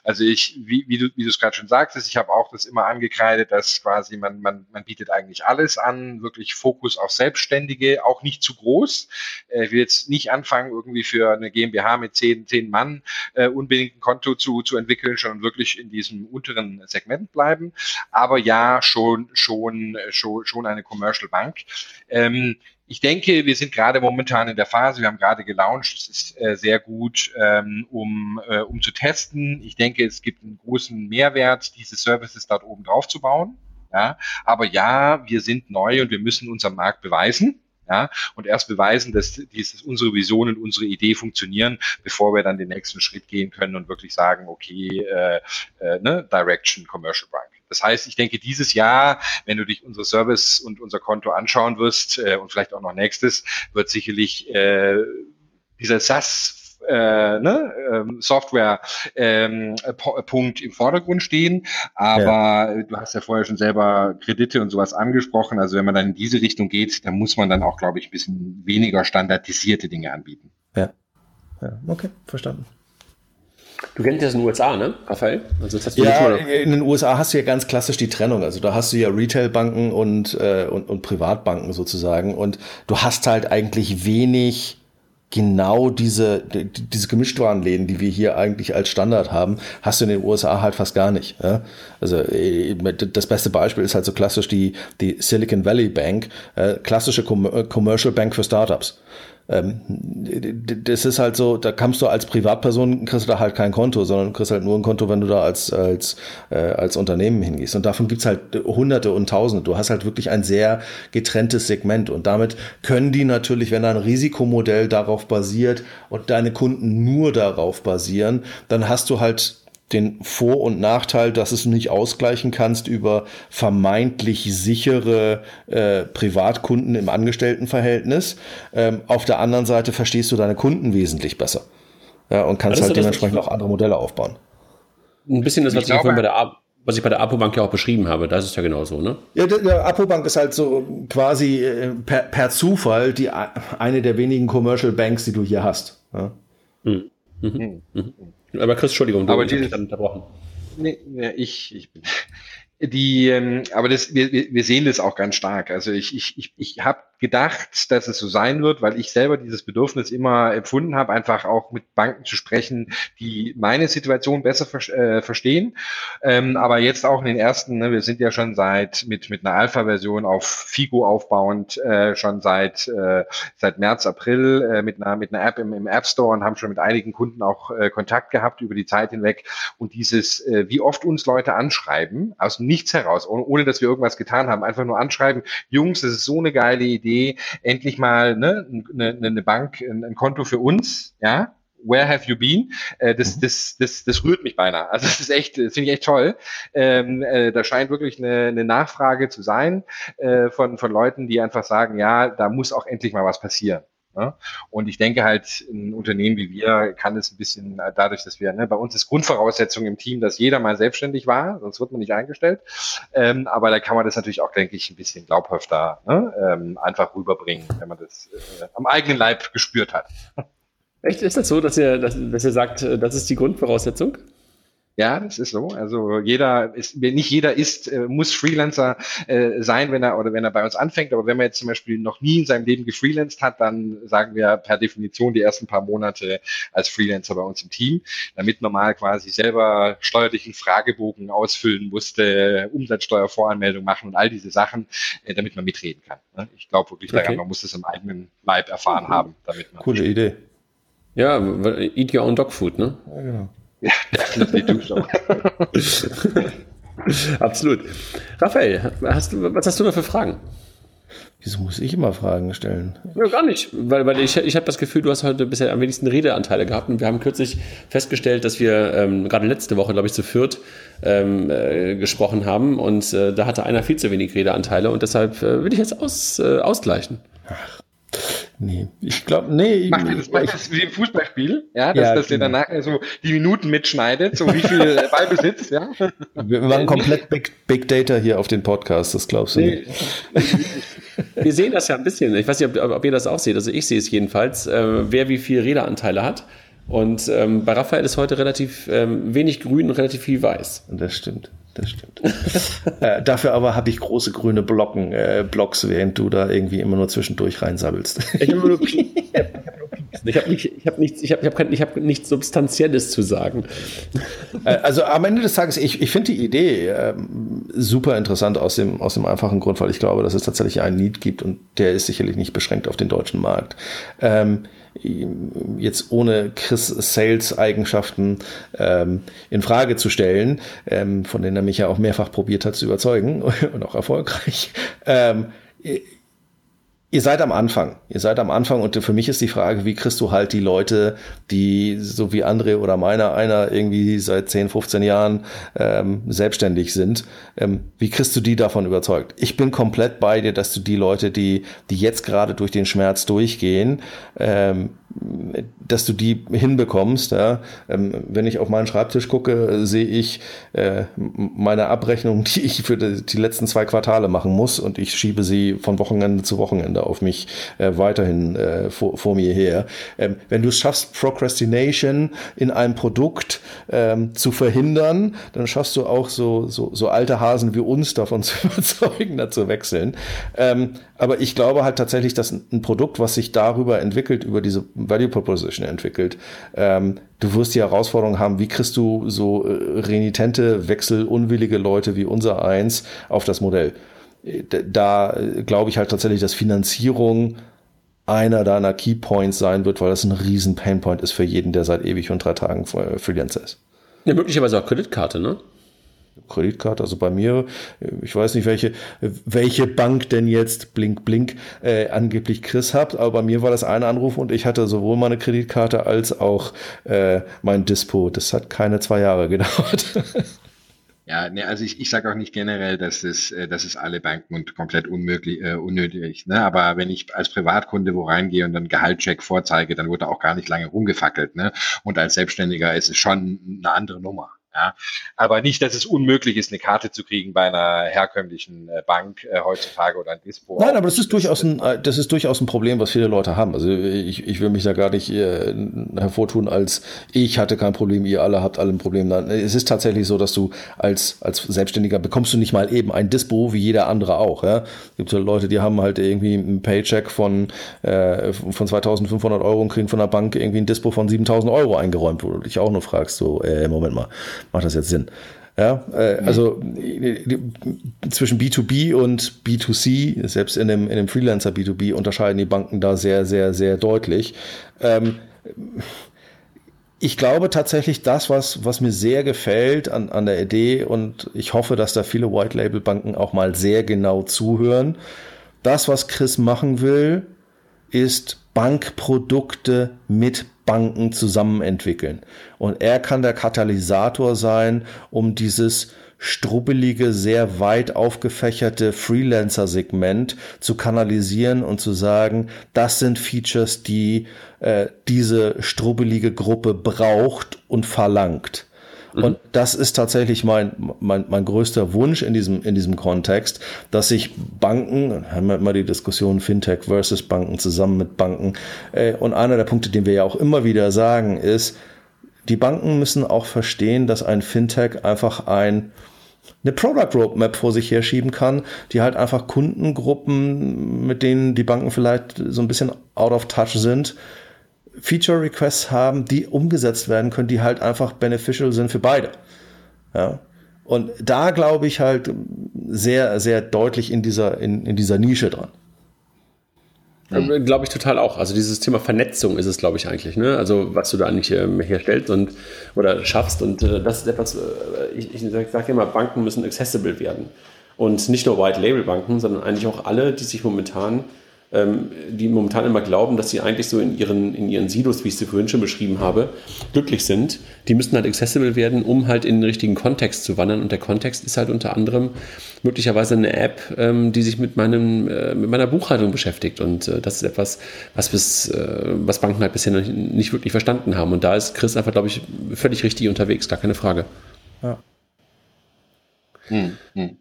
Also ich, wie, wie du es gerade schon sagtest, ich habe auch das immer angekreidet, dass quasi man, man, man bietet eigentlich alles an, wirklich Fokus auf Selbstständige, auch nicht zu groß. Äh, ich will jetzt nicht anfangen, irgendwie für eine GmbH mit zehn, zehn Mann äh, unbedingt ein Konto zu, zu entwickeln, sondern wirklich in diesem unteren Segment bleiben. Aber ja, schon, schon, schon, schon eine Commercial Bank. Ähm, ich denke, wir sind gerade momentan in der Phase, wir haben gerade gelauncht, es ist äh, sehr gut, ähm, um, äh, um zu testen. Ich denke, es gibt einen großen Mehrwert, diese Services dort oben drauf zu bauen. Ja, aber ja, wir sind neu und wir müssen unseren Markt beweisen. Ja, und erst beweisen, dass dieses, unsere Vision und unsere Idee funktionieren, bevor wir dann den nächsten Schritt gehen können und wirklich sagen, okay, äh, äh, ne, Direction Commercial Bank. Das heißt, ich denke, dieses Jahr, wenn du dich unsere Service und unser Konto anschauen wirst äh, und vielleicht auch noch nächstes, wird sicherlich äh, dieser SaaS äh, ne, ähm, Software-Punkt ähm, im Vordergrund stehen. Aber ja. du hast ja vorher schon selber Kredite und sowas angesprochen. Also wenn man dann in diese Richtung geht, dann muss man dann auch, glaube ich, ein bisschen weniger standardisierte Dinge anbieten. Ja. ja. Okay, verstanden. Du kennst das in den USA, ne, Raphael? Also das hast du ja, in den USA hast du ja ganz klassisch die Trennung. Also da hast du ja Retailbanken und, äh, und, und Privatbanken sozusagen. Und du hast halt eigentlich wenig genau diese, diese Gemischtwarenläden, die wir hier eigentlich als Standard haben, hast du in den USA halt fast gar nicht. Ja? Also äh, das beste Beispiel ist halt so klassisch die, die Silicon Valley Bank, äh, klassische Commercial Bank für Startups. Ähm, das ist halt so, da kannst du als Privatperson, kriegst du da halt kein Konto, sondern kriegst halt nur ein Konto, wenn du da als, als, äh, als Unternehmen hingehst. Und davon gibt's halt Hunderte und Tausende. Du hast halt wirklich ein sehr getrenntes Segment. Und damit können die natürlich, wenn ein Risikomodell darauf basiert und deine Kunden nur darauf basieren, dann hast du halt den Vor- und Nachteil, dass es nicht ausgleichen kannst über vermeintlich sichere äh, Privatkunden im Angestelltenverhältnis. Ähm, auf der anderen Seite verstehst du deine Kunden wesentlich besser. Ja, und kannst halt dementsprechend auch andere Modelle aufbauen. Ein bisschen das, was ich, glaube, bei der A was ich bei der Apobank ja auch beschrieben habe, das ist ja genauso, ne? Ja, der, der Apobank ist halt so quasi äh, per, per, Zufall die eine der wenigen Commercial Banks, die du hier hast. Ja? Mhm. Mhm. Mhm. Aber Chris, Entschuldigung, du Aber dann unterbrochen. Nee, nee, ich, ich bin. [laughs] Die, ähm, aber das, wir, wir sehen das auch ganz stark. Also ich, ich, ich, ich habe gedacht, dass es so sein wird, weil ich selber dieses Bedürfnis immer empfunden habe, einfach auch mit Banken zu sprechen, die meine Situation besser ver äh, verstehen. Ähm, aber jetzt auch in den ersten, ne, wir sind ja schon seit mit mit einer Alpha-Version auf Figo aufbauend, äh, schon seit äh, seit März, April äh, mit einer mit einer App im, im App Store und haben schon mit einigen Kunden auch äh, Kontakt gehabt über die Zeit hinweg. Und dieses, äh, wie oft uns Leute anschreiben, aus nichts heraus, ohne, ohne dass wir irgendwas getan haben, einfach nur anschreiben, Jungs, das ist so eine geile Idee Idee, endlich mal ne, eine, eine Bank, ein, ein Konto für uns, ja, Where have you been? Äh, das, mhm. das, das, das rührt mich beinahe. [laughs] Also das ist echt, das finde ich echt toll. Ähm, äh, da scheint wirklich eine, eine Nachfrage zu sein äh, von, von Leuten, die einfach sagen, ja, da muss auch endlich mal was passieren. Ne? Und ich denke halt, ein Unternehmen wie wir kann es ein bisschen dadurch, dass wir, ne, bei uns ist Grundvoraussetzung im Team, dass jeder mal selbstständig war, sonst wird man nicht eingestellt. Ähm, aber da kann man das natürlich auch, denke ich, ein bisschen glaubhafter ne, ähm, einfach rüberbringen, wenn man das äh, am eigenen Leib gespürt hat. Echt, ist das so, dass ihr, dass, dass ihr sagt, äh, das ist die Grundvoraussetzung? Ja, das ist so. Also jeder ist, nicht jeder ist, äh, muss Freelancer äh, sein, wenn er oder wenn er bei uns anfängt. Aber wenn man jetzt zum Beispiel noch nie in seinem Leben gefreelanced hat, dann sagen wir per Definition die ersten paar Monate als Freelancer bei uns im Team, damit man mal quasi selber steuerlichen Fragebogen ausfüllen musste, Umsatzsteuervoranmeldung machen und all diese Sachen, äh, damit man mitreden kann. Ne? Ich glaube wirklich okay. daran, man muss das im eigenen Leib erfahren haben, damit man. Coole Idee. Ja, eat your own dog food, ne? Ja, genau. Ja, definitely do so. Absolut. Raphael, hast du, was hast du noch für Fragen? Wieso muss ich immer Fragen stellen? Ja, gar nicht, weil, weil ich, ich habe das Gefühl, du hast heute bisher am wenigsten Redeanteile gehabt und wir haben kürzlich festgestellt, dass wir ähm, gerade letzte Woche, glaube ich, zu viert ähm, äh, gesprochen haben und äh, da hatte einer viel zu wenig Redeanteile und deshalb äh, will ich jetzt aus, äh, ausgleichen. Ach, Nee, ich glaube, nee. Macht ihr das, macht das wie im Fußballspiel? Ja, dass, ja, dass ihr danach so die Minuten mitschneidet, so wie viel Ballbesitz, ja? Wir machen komplett Big, Big Data hier auf den Podcast, das glaubst du nee. nicht. [laughs] Wir sehen das ja ein bisschen. Ich weiß nicht, ob, ob ihr das auch seht. Also ich sehe es jedenfalls, äh, wer wie viel Redeanteile hat. Und ähm, bei Raphael ist heute relativ ähm, wenig grün und relativ viel weiß. Das stimmt das stimmt. äh, dafür aber habe ich große grüne Blocken, äh, Blocks, während du da irgendwie immer nur zwischendurch reinsabbelst. Ich habe nur [laughs] ich habe nicht, ich hab nichts, ich hab, ich hab nichts Substanzielles zu sagen. Äh, also am Ende des Tages, ich, ich finde die Idee äh, super interessant aus dem, aus dem einfachen Grund, weil ich glaube, dass es tatsächlich einen Need gibt und der ist sicherlich nicht beschränkt auf den deutschen Markt. Ähm, jetzt ohne Chris Sales Eigenschaften ähm, in Frage zu stellen, ähm, von denen er mich ja auch mehrfach probiert hat zu überzeugen [laughs] und auch erfolgreich. Ähm, Ihr seid am Anfang. Ihr seid am Anfang und für mich ist die Frage, wie kriegst du halt die Leute, die so wie André oder meiner einer irgendwie seit 10, 15 Jahren ähm, selbstständig sind, ähm, wie kriegst du die davon überzeugt? Ich bin komplett bei dir, dass du die Leute, die, die jetzt gerade durch den Schmerz durchgehen, ähm, dass du die hinbekommst. Ja. Ähm, wenn ich auf meinen Schreibtisch gucke, sehe ich äh, meine Abrechnung, [laughs] die ich für die, letzten zwei Quartale machen muss und ich schiebe sie von Wochenende zu Wochenende auf mich äh, weiterhin äh, vor, vor, mir her. Ähm, wenn du es schaffst, Procrastination in einem Produkt ähm, zu verhindern, dann schaffst du auch so, so, so alte Hasen wie uns davon [laughs] zu überzeugen, da zu wechseln. Aber ich glaube halt tatsächlich, dass ein Produkt, was sich darüber entwickelt, über diese Value Proposition entwickelt, ähm, du wirst die Herausforderung haben, wie kriegst du so äh, renitente, wechselunwillige Leute wie unser eins auf das Modell? Äh, da äh, glaube ich halt tatsächlich, dass Finanzierung einer deiner Keypoints sein wird, weil das ein riesen Painpoint ist für jeden, der seit ewig und drei Tagen Freelancer ist. Ja, möglicherweise auch Kreditkarte, ne? Kreditkarte, also bei mir, ich weiß nicht, welche, welche Bank denn jetzt Blink Blink äh, angeblich Chris habt, aber bei mir war das ein Anruf und ich hatte sowohl meine Kreditkarte als auch äh, mein Dispo. Das hat keine zwei Jahre [laughs] gedauert. Ja, ne, also ich, ich sage auch nicht generell, dass es, äh, dass es alle Banken und komplett unmöglich, äh, unnötig. Ne? Aber wenn ich als Privatkunde wo reingehe und dann Gehaltscheck vorzeige, dann wurde auch gar nicht lange rumgefackelt. Ne? Und als Selbstständiger ist es schon eine andere Nummer. Ja. Aber nicht, dass es unmöglich ist, eine Karte zu kriegen bei einer herkömmlichen äh, Bank äh, heutzutage oder ein Dispo. Nein, aber das ist durchaus ein, äh, das ist durchaus ein Problem, was viele Leute haben. Also ich, ich will mich da gar nicht äh, hervortun, als ich hatte kein Problem, ihr alle habt alle ein Problem. Nein, es ist tatsächlich so, dass du als, als Selbstständiger bekommst du nicht mal eben ein Dispo wie jeder andere auch. Ja? Es gibt Leute, die haben halt irgendwie einen Paycheck von, äh, von 2500 Euro und kriegen von der Bank irgendwie ein Dispo von 7000 Euro eingeräumt, wo du dich auch nur fragst, so, äh, Moment mal Macht das jetzt Sinn? Ja, äh, also zwischen B2B und B2C, selbst in dem, in dem Freelancer B2B unterscheiden die Banken da sehr, sehr, sehr deutlich. Ähm, ich glaube tatsächlich, das, was, was mir sehr gefällt an, an der Idee und ich hoffe, dass da viele White Label Banken auch mal sehr genau zuhören. Das, was Chris machen will, ist Bankprodukte mit Banken zusammen entwickeln. Und er kann der Katalysator sein, um dieses strubbelige, sehr weit aufgefächerte Freelancer-Segment zu kanalisieren und zu sagen, das sind Features, die äh, diese strubbelige Gruppe braucht und verlangt. Mhm. Und das ist tatsächlich mein, mein, mein größter Wunsch in diesem, in diesem Kontext, dass sich Banken, haben wir immer die Diskussion Fintech versus Banken zusammen mit Banken, äh, und einer der Punkte, den wir ja auch immer wieder sagen, ist, die Banken müssen auch verstehen, dass ein Fintech einfach ein, eine Product Roadmap vor sich herschieben kann, die halt einfach Kundengruppen, mit denen die Banken vielleicht so ein bisschen out of touch sind, Feature Requests haben, die umgesetzt werden können, die halt einfach beneficial sind für beide. Ja. Und da glaube ich halt sehr, sehr deutlich in dieser, in, in dieser Nische dran. Mhm. Glaube ich total auch. Also dieses Thema Vernetzung ist es, glaube ich, eigentlich. Ne? Also was du da eigentlich ähm, herstellst und oder schaffst. Und äh, das ist etwas, äh, ich, ich sage sag immer, Banken müssen accessible werden. Und nicht nur White-Label-Banken, sondern eigentlich auch alle, die sich momentan die momentan immer glauben, dass sie eigentlich so in ihren, in ihren Silos, wie ich sie vorhin schon beschrieben habe, glücklich sind. Die müssen halt accessible werden, um halt in den richtigen Kontext zu wandern. Und der Kontext ist halt unter anderem möglicherweise eine App, ähm, die sich mit, meinem, äh, mit meiner Buchhaltung beschäftigt. Und äh, das ist etwas, was, bis, äh, was Banken halt bisher noch nicht wirklich verstanden haben. Und da ist Chris einfach, glaube ich, völlig richtig unterwegs, gar keine Frage. Ja. Hm, hm.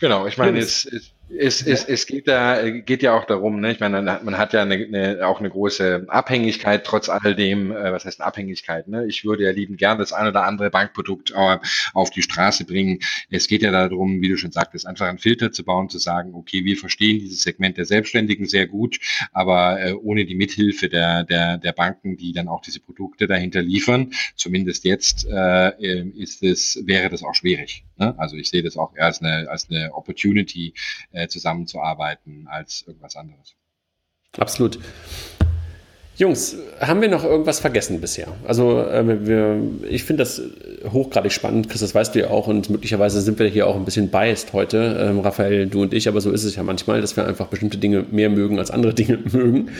Genau, ich meine, jetzt Es, es, es geht, da, geht ja auch darum, ne? ich meine, man hat ja eine, eine, auch eine große Abhängigkeit trotz alledem, äh, was heißt Abhängigkeit? Ne? Ich würde ja lieben gern das ein oder andere Bankprodukt äh, auf die Straße bringen. Es geht ja darum, wie du schon sagtest, einfach einen Filter zu bauen, zu sagen, okay, wir verstehen dieses Segment der Selbstständigen sehr gut, aber äh, ohne die Mithilfe der, der, der Banken, die dann auch diese Produkte dahinter liefern, zumindest jetzt äh, ist es, wäre das auch schwierig. Ne? Also ich sehe das auch eher als eine, als eine Opportunity, äh, zusammenzuarbeiten als irgendwas anderes. Absolut. Jungs, haben wir noch irgendwas vergessen bisher? Also äh, wir, ich finde das hochgradig spannend, Chris, das weißt du ja auch und möglicherweise sind wir hier auch ein bisschen biased heute, ähm, Raphael, du und ich, aber so ist es ja manchmal, dass wir einfach bestimmte Dinge mehr mögen als andere [laughs] Dinge mögen.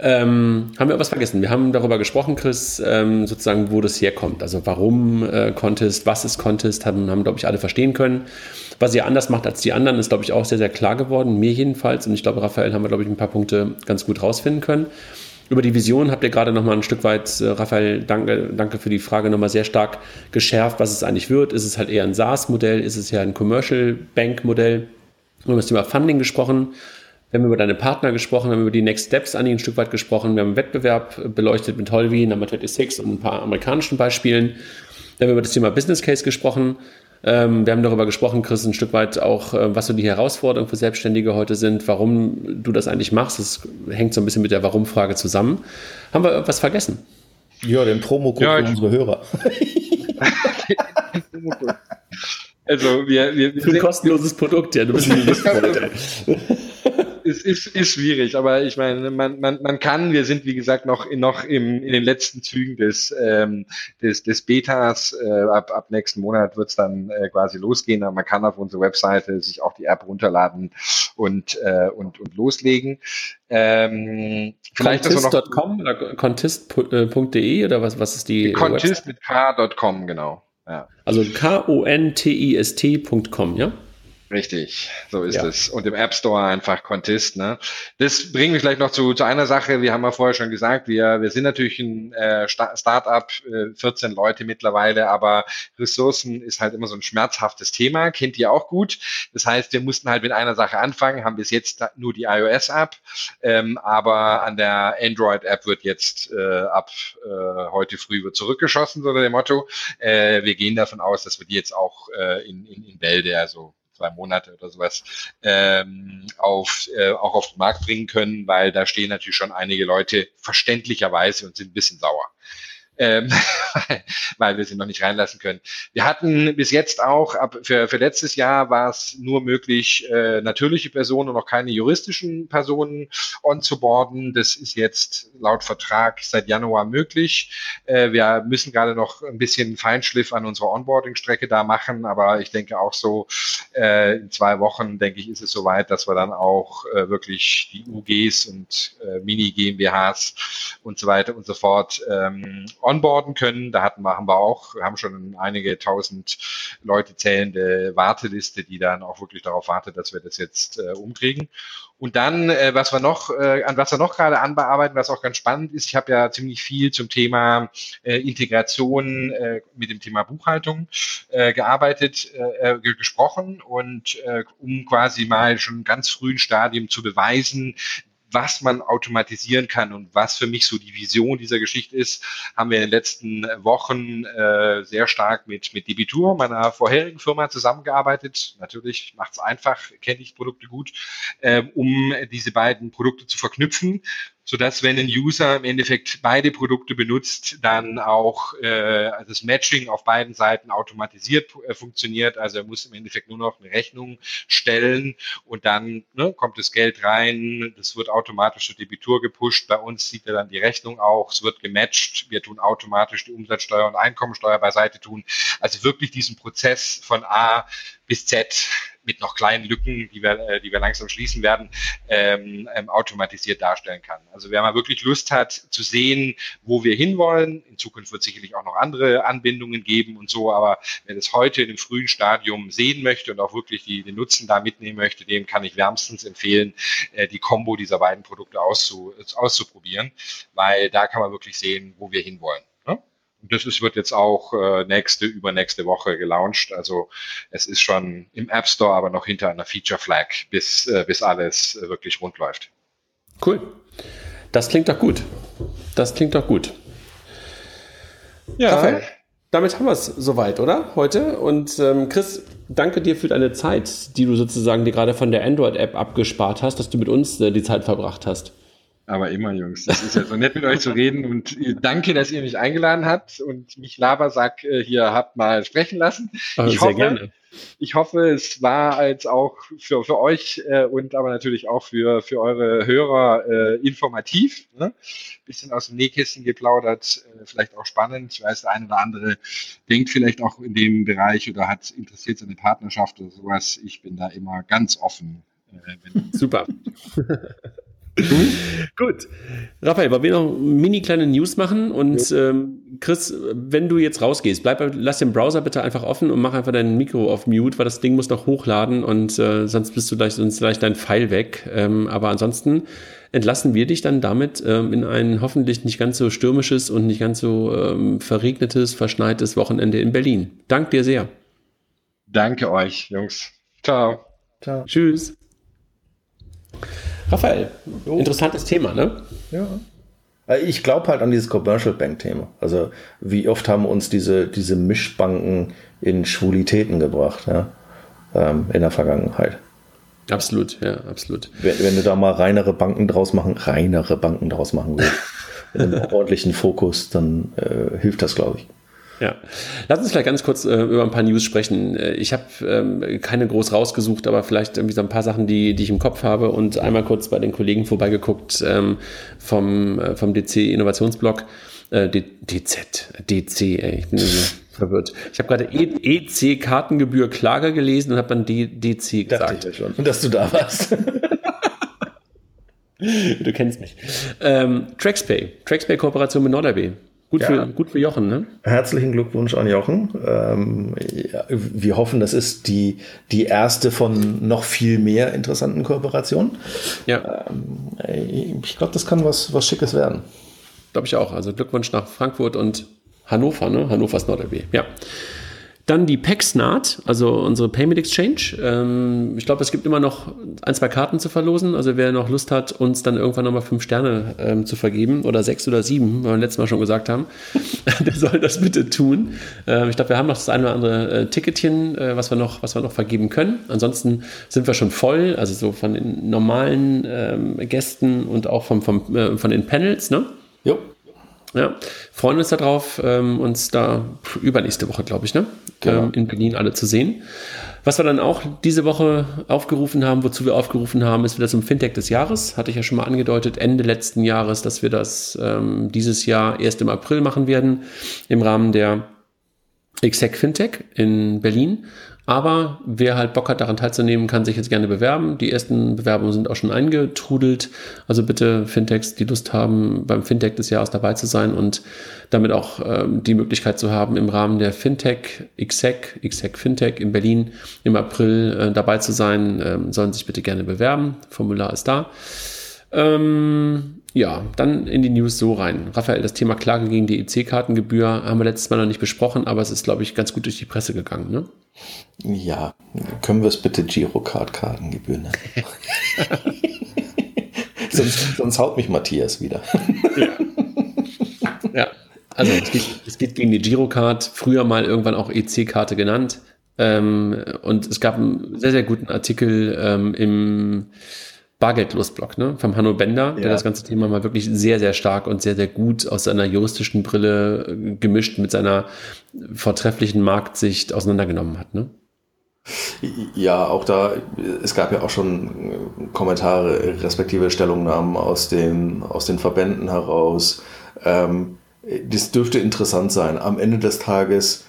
Ähm, haben wir irgendwas vergessen? Wir haben darüber gesprochen, Chris, ähm, sozusagen, wo das herkommt. Also warum äh, Contest, was ist Contest, haben, haben glaube ich, alle verstehen können. Was ihr anders macht als die anderen, ist, glaube ich, auch sehr, sehr klar geworden, mir jedenfalls. Und ich glaube, Raphael haben wir, glaube ich, ein paar Punkte ganz gut rausfinden können. Über die Vision habt ihr gerade noch mal ein Stück weit, äh, Raphael, danke, danke für die Frage, noch mal sehr stark geschärft, was es eigentlich wird. Ist es halt eher ein SaaS-Modell? Ist es ja ein Commercial Bank-Modell? Wir haben das Thema Funding gesprochen. Wir haben über deine Partner gesprochen, wir haben über die Next Steps an die ein Stück weit gesprochen. Wir haben einen Wettbewerb beleuchtet mit Holvi, Number 26 und ein paar amerikanischen Beispielen. Dann haben wir über das Thema Business Case gesprochen. Ähm, wir haben darüber gesprochen, Chris, ein Stück weit auch, äh, was so die Herausforderungen für Selbstständige heute sind, warum du das eigentlich machst. Das hängt so ein bisschen mit der Warum-Frage zusammen. Haben wir irgendwas vergessen? Ja, den Promo-Code ja, für unsere Hörer. [laughs] also wir, wir, wir für ein kostenloses Produkt, ja, du bist ein [laughs] es ist, ist schwierig, aber ich meine, man, man, man kann, wir sind wie gesagt noch, in, noch im, in den letzten Zügen des, ähm, des, des Betas. Äh, ab, ab nächsten Monat wird es dann äh, quasi losgehen, aber man kann auf unsere Webseite sich auch die App runterladen und, äh, und, und loslegen. Ähm, Contist.com oder contist.de oder was, was ist die? Contist mit k.com, genau. Ja. Also K-O-N-T-I-S-T.com, ja? Richtig, so ist ja. es. Und im App Store einfach Contest. Ne? Das bringt mich vielleicht noch zu, zu einer Sache. Wir haben ja vorher schon gesagt, wir, wir sind natürlich ein äh, Startup, äh, 14 Leute mittlerweile, aber Ressourcen ist halt immer so ein schmerzhaftes Thema, kennt ihr auch gut. Das heißt, wir mussten halt mit einer Sache anfangen, haben bis jetzt nur die iOS-App, ähm, aber an der Android-App wird jetzt äh, ab äh, heute früh wird zurückgeschossen, so dem Motto. Äh, wir gehen davon aus, dass wir die jetzt auch äh, in, in, in Bälde, also zwei Monate oder sowas, ähm, auf, äh, auch auf den Markt bringen können, weil da stehen natürlich schon einige Leute verständlicherweise und sind ein bisschen sauer ähm, [laughs] weil wir sie noch nicht reinlassen können. Wir hatten bis jetzt auch, ab, für, für letztes Jahr war es nur möglich, äh, natürliche Personen und noch keine juristischen Personen onzuboarden. Das ist jetzt laut Vertrag seit Januar möglich. Äh, wir müssen gerade noch ein bisschen Feinschliff an unserer Onboarding-Strecke da machen, aber ich denke auch so äh, in zwei Wochen, denke ich, ist es soweit, dass wir dann auch äh, wirklich die UGs und äh, Mini-GmbHs und so weiter und so fort ähm, onboarden können. Da hatten wir, haben wir auch, haben schon einige tausend Leute zählende Warteliste, die dann auch wirklich darauf wartet, dass wir das jetzt äh, umkriegen. Und dann, äh, was wir noch, äh, an was wir noch gerade anbearbeiten, was auch ganz spannend ist, ich habe ja ziemlich viel zum Thema äh, Integration äh, mit dem Thema Buchhaltung äh, gearbeitet, äh, äh gesprochen und äh, um quasi mal schon ganz frühen Stadium zu beweisen, was man automatisieren kann und was für mich so die Vision dieser Geschichte ist, haben wir in den letzten Wochen äh, sehr stark mit, mit Debitur, meiner vorherigen Firma, zusammengearbeitet. Natürlich macht es einfach, kenne ich Produkte gut, äh, um diese beiden Produkte zu verknüpfen so dass wenn ein User im Endeffekt beide Produkte benutzt, dann auch äh, das Matching auf beiden Seiten automatisiert äh, funktioniert. Also er muss im Endeffekt nur noch eine Rechnung stellen und dann ne, kommt das Geld rein, das wird automatisch zur Debitur gepusht. Bei uns sieht er dann die Rechnung auch, es wird gematcht, wir tun automatisch die Umsatzsteuer und Einkommensteuer beiseite tun. Also wirklich diesen Prozess von A bis Z mit noch kleinen Lücken, die wir, äh, die wir langsam schließen werden, ähm, ähm, automatisiert darstellen kann. Also wer mal wirklich Lust hat zu sehen, wo wir hinwollen, in Zukunft wird sicherlich auch noch andere Anbindungen geben und so, aber wer das heute in dem frühen Stadium sehen möchte und auch wirklich die, den Nutzen da mitnehmen möchte, dem kann ich wärmstens empfehlen, äh, die Kombo dieser beiden Produkte auszu, auszuprobieren, weil da kann man wirklich sehen, wo wir hinwollen. Das ist, wird jetzt auch äh, nächste, übernächste Woche gelauncht. Also es ist schon im App Store, aber noch hinter einer Feature Flag, bis, äh, bis alles äh, wirklich rund läuft. Cool. Das klingt doch gut. Das klingt doch gut. Ja. Raphael, damit haben wir es soweit, oder? Heute. Und ähm, Chris, danke dir für deine Zeit, die du sozusagen dir gerade von der Android-App abgespart hast, dass du mit uns äh, die Zeit verbracht hast. Aber immer, Jungs. Das ist ja so nett mit euch zu reden und danke, dass ihr mich eingeladen habt und mich Labersack äh, hier habt mal sprechen lassen. Aber ich hoffe, gerne. Ich hoffe, es war als auch für, für euch äh, und aber natürlich auch für, für eure Hörer äh, informativ. Ne? Bisschen aus dem Nähkissen geplaudert, äh, vielleicht auch spannend. Ich weiß, der eine oder andere denkt vielleicht auch in dem Bereich oder hat interessiert seine Partnerschaft oder sowas. Ich bin da immer ganz offen. Äh, Super. [laughs] Mhm. Gut. Raphael, wollen wir noch mini kleine News machen? Und ja. ähm, Chris, wenn du jetzt rausgehst, bleib, lass den Browser bitte einfach offen und mach einfach dein Mikro auf Mute, weil das Ding muss noch hochladen und äh, sonst bist du gleich, sonst gleich dein Pfeil weg. Ähm, aber ansonsten entlassen wir dich dann damit ähm, in ein hoffentlich nicht ganz so stürmisches und nicht ganz so ähm, verregnetes, verschneites Wochenende in Berlin. Dank dir sehr. Danke euch, Jungs. Ciao. Ciao. Tschüss. Raphael, jo. interessantes Thema, ne? Ja. Äh, ich glaube halt an dieses Commercial Bank Thema. Also wie oft haben uns diese, diese Mischbanken in Schwulitäten gebracht, ja? Ähm, in der Vergangenheit. Absolut, ja, absolut. Wenn, wenn, du da mal reinere Banken draus machen, reinere Banken draus machen willst, [laughs] mit einem ordentlichen Fokus, dann äh, hilft das, glaube ich. Ja, lass uns vielleicht ganz kurz äh, über ein paar News sprechen. Äh, ich habe ähm, keine groß rausgesucht, aber vielleicht irgendwie so ein paar Sachen, die, die ich im Kopf habe und einmal kurz bei den Kollegen vorbeigeguckt ähm, vom, äh, vom DC Innovationsblog. Äh, DZ, DC, ey, ich bin [laughs] verwirrt. Ich habe gerade EC Kartengebühr Klage gelesen und habe dann DC gesagt. Ja schon. Und dass du da warst. [laughs] [laughs] du kennst mich. Ähm, TraxPay, TraxPay Kooperation mit NordRB. Gut, ja. für, gut für Jochen, ne? Herzlichen Glückwunsch an Jochen. Ähm, ja, wir hoffen, das ist die, die erste von noch viel mehr interessanten Kooperationen. Ja. Ähm, ich glaube, das kann was, was Schickes werden. Glaube ich auch. Also Glückwunsch nach Frankfurt und Hannover, ne? Hannover ist NordLB. Ja. Dann die PaxNAT, also unsere Payment Exchange. Ähm, ich glaube, es gibt immer noch ein, zwei Karten zu verlosen. Also wer noch Lust hat, uns dann irgendwann nochmal fünf Sterne ähm, zu vergeben oder sechs oder sieben, weil wir letztes Mal schon gesagt haben, [laughs] der soll das bitte tun. Ähm, ich glaube, wir haben noch das eine oder andere äh, Ticketchen, äh, was, wir noch, was wir noch vergeben können. Ansonsten sind wir schon voll, also so von den normalen ähm, Gästen und auch vom, vom, äh, von den Panels, ne? Jo. Ja, freuen uns darauf, ähm, uns da übernächste Woche, glaube ich, ne? Genau. Ähm, in Berlin alle zu sehen. Was wir dann auch diese Woche aufgerufen haben, wozu wir aufgerufen haben, ist wieder zum Fintech des Jahres. Hatte ich ja schon mal angedeutet, Ende letzten Jahres, dass wir das ähm, dieses Jahr erst im April machen werden, im Rahmen der Exec Fintech in Berlin. Aber wer halt Bock hat, daran teilzunehmen, kann sich jetzt gerne bewerben. Die ersten Bewerbungen sind auch schon eingetrudelt. Also bitte Fintechs, die Lust haben, beim Fintech des Jahres dabei zu sein und damit auch ähm, die Möglichkeit zu haben, im Rahmen der Fintech XSEC, XSEC Fintech in Berlin im April äh, dabei zu sein, ähm, sollen sich bitte gerne bewerben. Formular ist da. Ähm, ja, dann in die News so rein. Raphael, das Thema Klage gegen die EC-Kartengebühr haben wir letztes Mal noch nicht besprochen, aber es ist, glaube ich, ganz gut durch die Presse gegangen. Ne? Ja, können wir es bitte Girocard-Kartengebühr nennen? [laughs] sonst, sonst haut mich Matthias wieder. ja. ja. also es geht, es geht gegen die Girocard, früher mal irgendwann auch EC-Karte genannt. Ähm, und es gab einen sehr, sehr guten Artikel ähm, im Bargeldlosblog ne? vom Hanno Bender, der das ganze Thema mal wirklich sehr, sehr stark und sehr, sehr gut aus seiner juristischen Brille äh, gemischt mit seiner vortrefflichen Marktsicht auseinandergenommen hat. Ne? Ja, auch da, es gab ja auch schon Kommentare, respektive Stellungnahmen aus den, aus den Verbänden heraus. Ähm, das dürfte interessant sein. Am Ende des Tages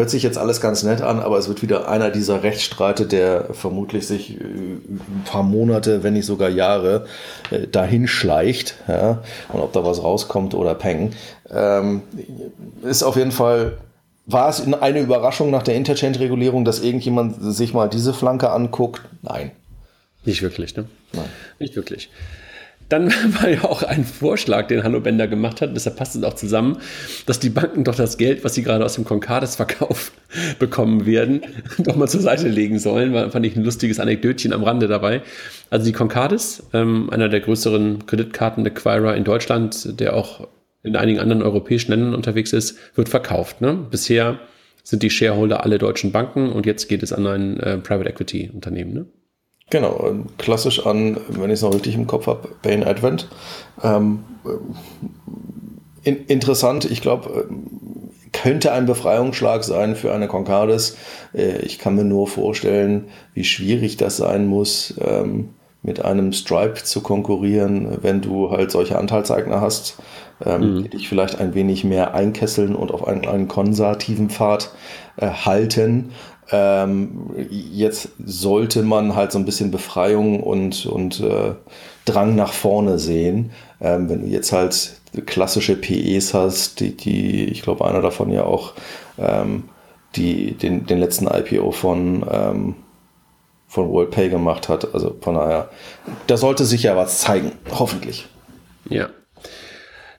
Hört sich jetzt alles ganz nett an, aber es wird wieder einer dieser Rechtsstreite, der vermutlich sich äh, ein paar Monate, wenn nicht sogar Jahre äh, dahin schleicht. Ja? Und ob da was rauskommt oder peng. Ähm, ist auf jeden Fall, war es eine Überraschung nach der Interchange-Regulierung, dass irgendjemand sich mal diese Flanke anguckt? Nein. Nicht wirklich, ne? Nein. Nicht wirklich. Dann [laughs] war ja auch ein Vorschlag, den Hanno Bender gemacht hat, deshalb passt es auch zusammen, dass die Banken doch das Geld, was sie gerade aus dem Concardes-Verkauf [laughs] bekommen werden, [laughs] doch mal zur Seite legen sollen. War, fand ich ein lustiges Anekdötchen am Rande dabei. Also die Concardes, ähm, einer der größeren Kreditkarten-Acquirer in Deutschland, der auch in einigen anderen europäischen Ländern unterwegs ist, wird verkauft. Ne? Bisher sind die Shareholder alle deutschen Banken und jetzt geht es an ein äh, Private Equity Unternehmen. Ne? Genau, klassisch an, wenn ich es noch richtig im Kopf habe, Bain Advent. Ähm, in, interessant, ich glaube, könnte ein Befreiungsschlag sein für eine Concardes. Äh, ich kann mir nur vorstellen, wie schwierig das sein muss, ähm, mit einem Stripe zu konkurrieren, wenn du halt solche Anteilseigner hast, ähm, mhm. die dich vielleicht ein wenig mehr einkesseln und auf einen, einen konservativen Pfad äh, halten. Ähm, jetzt sollte man halt so ein bisschen Befreiung und, und äh, Drang nach vorne sehen. Ähm, wenn du jetzt halt klassische PEs hast, die, die ich glaube, einer davon ja auch ähm, die, den, den letzten IPO von, ähm, von WorldPay gemacht hat. Also von daher, da sollte sich ja was zeigen, hoffentlich. Ja.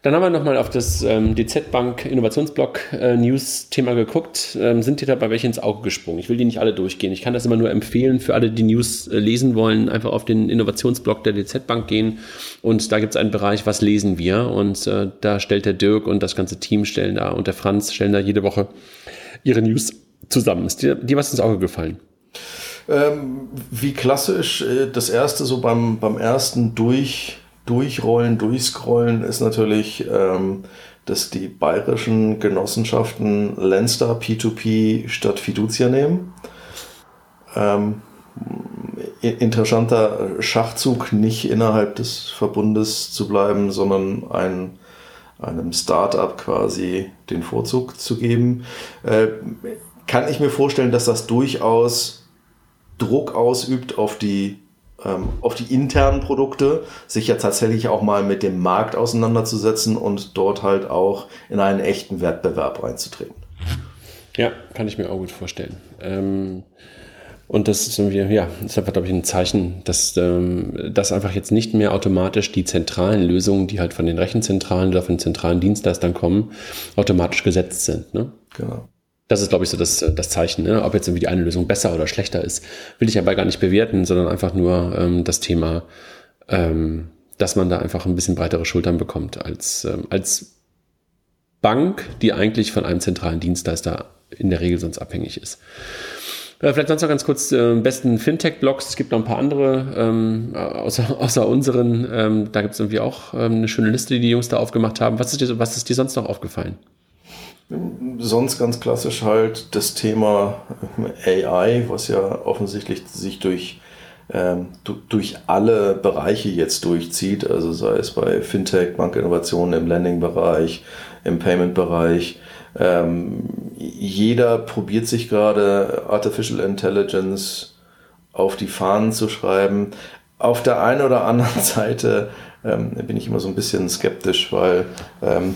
Dann haben wir nochmal auf das ähm, DZ Bank Innovationsblock äh, geguckt. Ähm, sind dir dabei welche ins Auge gesprungen? Ich will die nicht alle durchgehen. Ich kann das immer nur empfehlen für alle, die News äh, lesen wollen, einfach auf den Innovationsblock der DZ Bank gehen. Und da gibt es einen Bereich, was lesen wir? Und äh, da stellt der Dirk und das ganze Team stellen da und der Franz stellen da jede Woche ihre News zusammen. Ist dir, dir was ins Auge gefallen? Ähm, wie klassisch, äh, das erste so beim, beim ersten Durch Durchrollen, Durchscrollen ist natürlich, ähm, dass die bayerischen Genossenschaften Lenster P2P statt Fiducia nehmen. Ähm, interessanter Schachzug, nicht innerhalb des Verbundes zu bleiben, sondern ein, einem Startup quasi den Vorzug zu geben. Äh, kann ich mir vorstellen, dass das durchaus Druck ausübt auf die ähm, auf die internen Produkte, sich ja tatsächlich auch mal mit dem Markt auseinanderzusetzen und dort halt auch in einen echten Wettbewerb einzutreten. Ja, kann ich mir auch gut vorstellen. Ähm, und das ist irgendwie, ja, ist einfach, glaube ich, ein Zeichen, dass, ähm, dass einfach jetzt nicht mehr automatisch die zentralen Lösungen, die halt von den Rechenzentralen oder von den zentralen Dienstleistern kommen, automatisch gesetzt sind. Ne? Genau. Das ist, glaube ich, so das, das Zeichen. Ne? Ob jetzt irgendwie die eine Lösung besser oder schlechter ist, will ich aber gar nicht bewerten, sondern einfach nur ähm, das Thema, ähm, dass man da einfach ein bisschen breitere Schultern bekommt als, ähm, als Bank, die eigentlich von einem zentralen Dienstleister in der Regel sonst abhängig ist. Äh, vielleicht sonst noch ganz kurz äh, besten Fintech-Blogs. Es gibt noch ein paar andere, ähm, außer, [laughs] außer unseren. Ähm, da gibt es irgendwie auch ähm, eine schöne Liste, die die Jungs da aufgemacht haben. Was ist dir, was ist dir sonst noch aufgefallen? Sonst ganz klassisch halt das Thema AI, was ja offensichtlich sich durch, ähm, durch alle Bereiche jetzt durchzieht, also sei es bei Fintech, Bankinnovationen, im Lending-Bereich, im Payment-Bereich. Ähm, jeder probiert sich gerade Artificial Intelligence auf die Fahnen zu schreiben. Auf der einen oder anderen [laughs] Seite ähm, bin ich immer so ein bisschen skeptisch, weil ähm,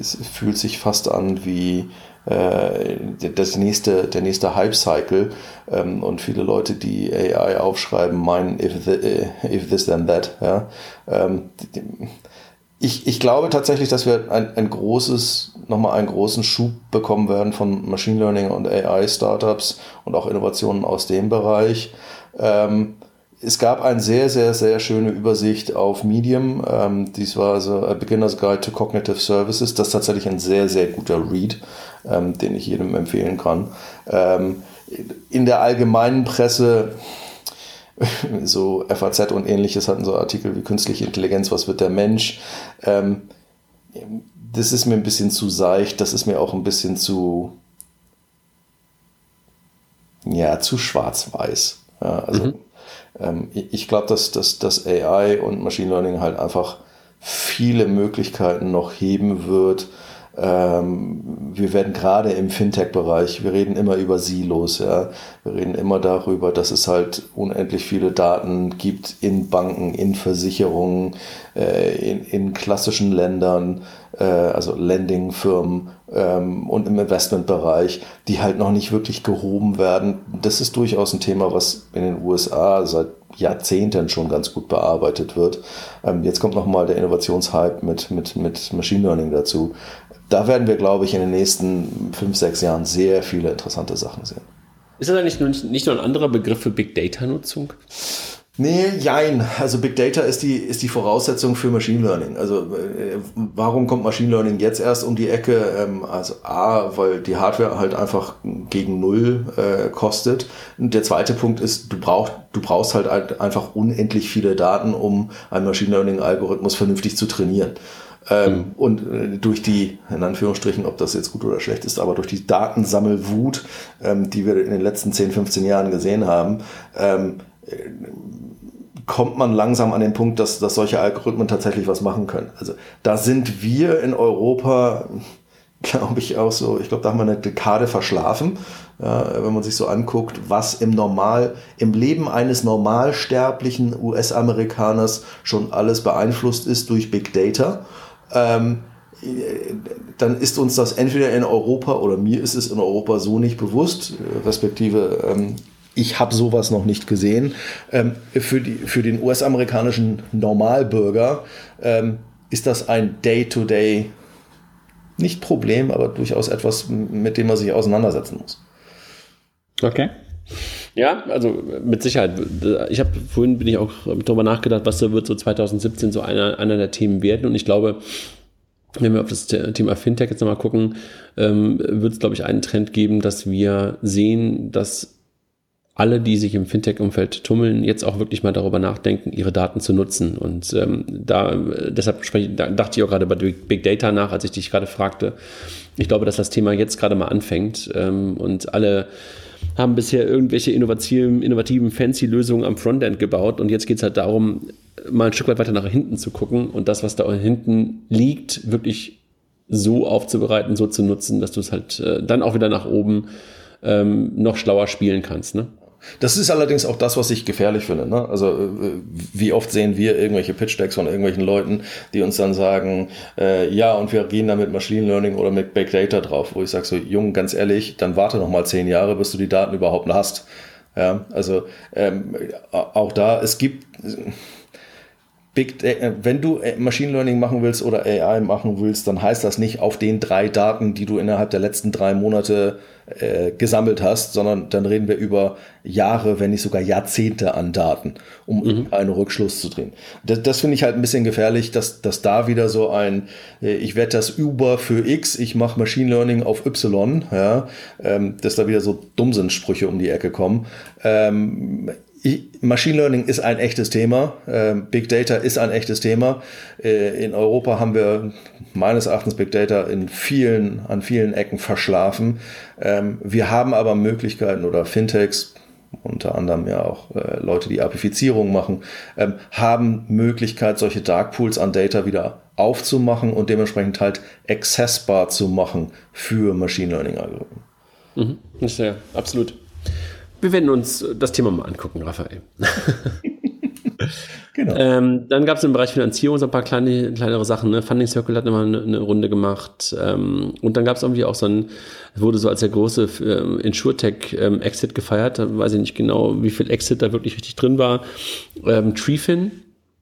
es fühlt sich fast an wie äh, das nächste, der nächste Hype-Cycle ähm, und viele Leute, die AI aufschreiben, meinen if, the, äh, if this then that. Ja? Ähm, ich, ich glaube tatsächlich, dass wir ein, ein großes, nochmal einen großen Schub bekommen werden von Machine Learning und AI-Startups und auch Innovationen aus dem Bereich. Ähm, es gab eine sehr, sehr, sehr schöne Übersicht auf Medium. Ähm, dies war also A Beginner's Guide to Cognitive Services. Das ist tatsächlich ein sehr, sehr guter Read, ähm, den ich jedem empfehlen kann. Ähm, in der allgemeinen Presse, [laughs] so FAZ und ähnliches hatten so Artikel wie künstliche Intelligenz, was wird der Mensch? Ähm, das ist mir ein bisschen zu seicht, das ist mir auch ein bisschen zu, ja, zu schwarz-weiß. Ja, also, mhm ich glaube, dass, dass, dass AI und Machine Learning halt einfach viele Möglichkeiten noch heben wird. Ähm, wir werden gerade im Fintech-Bereich, wir reden immer über Silos, ja. Wir reden immer darüber, dass es halt unendlich viele Daten gibt in Banken, in Versicherungen, äh, in, in klassischen Ländern, äh, also Lending-Firmen ähm, und im Investmentbereich, die halt noch nicht wirklich gehoben werden. Das ist durchaus ein Thema, was in den USA seit Jahrzehnten schon ganz gut bearbeitet wird. Ähm, jetzt kommt nochmal der Innovationshype mit, mit, mit Machine Learning dazu. Da werden wir, glaube ich, in den nächsten fünf, sechs Jahren sehr viele interessante Sachen sehen. Ist das eigentlich nicht nur ein anderer Begriff für Big Data-Nutzung? Nee, jein. Also Big Data ist die, ist die Voraussetzung für Machine Learning. Also äh, warum kommt Machine Learning jetzt erst um die Ecke? Ähm, also A, weil die Hardware halt einfach gegen Null äh, kostet. Und der zweite Punkt ist, du brauchst, du brauchst halt einfach unendlich viele Daten, um einen Machine Learning Algorithmus vernünftig zu trainieren. Ähm. Und äh, durch die, in Anführungsstrichen, ob das jetzt gut oder schlecht ist, aber durch die Datensammelwut, ähm, die wir in den letzten 10, 15 Jahren gesehen haben, ähm, kommt man langsam an den Punkt, dass, dass solche Algorithmen tatsächlich was machen können. Also da sind wir in Europa, glaube ich, auch so, ich glaube, da haben wir eine Dekade verschlafen, ja, wenn man sich so anguckt, was im Normal, im Leben eines normalsterblichen US-Amerikaners schon alles beeinflusst ist durch Big Data. Ähm, dann ist uns das entweder in Europa oder mir ist es in Europa so nicht bewusst, respektive ähm, ich habe sowas noch nicht gesehen. Ähm, für, die, für den US-amerikanischen Normalbürger ähm, ist das ein Day-to-Day, -Day, nicht Problem, aber durchaus etwas, mit dem man sich auseinandersetzen muss. Okay. Ja, also mit Sicherheit. Ich habe vorhin bin ich auch darüber nachgedacht, was da wird so 2017 so einer, einer der Themen werden. Und ich glaube, wenn wir auf das Thema Fintech jetzt nochmal gucken, ähm, wird es, glaube ich, einen Trend geben, dass wir sehen, dass alle, die sich im Fintech-Umfeld tummeln, jetzt auch wirklich mal darüber nachdenken, ihre Daten zu nutzen. Und ähm, da, deshalb spreche, da dachte ich auch gerade bei Big Data nach, als ich dich gerade fragte. Ich glaube, dass das Thema jetzt gerade mal anfängt ähm, und alle haben bisher irgendwelche innovativen, innovativen fancy Lösungen am Frontend gebaut und jetzt geht es halt darum, mal ein Stück weit weiter nach hinten zu gucken und das, was da hinten liegt, wirklich so aufzubereiten, so zu nutzen, dass du es halt äh, dann auch wieder nach oben ähm, noch schlauer spielen kannst. Ne? Das ist allerdings auch das, was ich gefährlich finde. Ne? Also äh, wie oft sehen wir irgendwelche Pitch-Decks von irgendwelchen Leuten, die uns dann sagen, äh, ja, und wir gehen da mit Machine Learning oder mit Big Data drauf, wo ich sage so, Jung, ganz ehrlich, dann warte noch mal zehn Jahre, bis du die Daten überhaupt hast. Ja, also ähm, auch da, es gibt Big, äh, wenn du äh, Machine Learning machen willst oder AI machen willst, dann heißt das nicht auf den drei Daten, die du innerhalb der letzten drei Monate äh, gesammelt hast, sondern dann reden wir über Jahre, wenn nicht sogar Jahrzehnte an Daten, um mhm. einen Rückschluss zu drehen. Das, das finde ich halt ein bisschen gefährlich, dass, dass da wieder so ein, äh, ich werde das Uber für X, ich mache Machine Learning auf Y, ja, ähm, dass da wieder so Dummsinnsprüche um die Ecke kommen. Ähm, Machine Learning ist ein echtes Thema. Ähm, Big Data ist ein echtes Thema. Äh, in Europa haben wir meines Erachtens Big Data in vielen, an vielen Ecken verschlafen. Ähm, wir haben aber Möglichkeiten oder Fintechs, unter anderem ja auch äh, Leute, die Apifizierung machen, ähm, haben Möglichkeit, solche Dark Pools an Data wieder aufzumachen und dementsprechend halt accessbar zu machen für Machine Learning Algorithmen. Mhm, ja, absolut. Wir werden uns das Thema mal angucken, Raphael. [laughs] genau. Ähm, dann gab es im Bereich Finanzierung so ein paar kleine, kleinere Sachen. Ne? Funding Circle hat immer eine, eine Runde gemacht. Ähm, und dann gab es irgendwie auch so ein, wurde so als der große ähm, Insurtech-Exit ähm, gefeiert. Da weiß ich nicht genau, wie viel Exit da wirklich richtig drin war. Ähm, Treefin,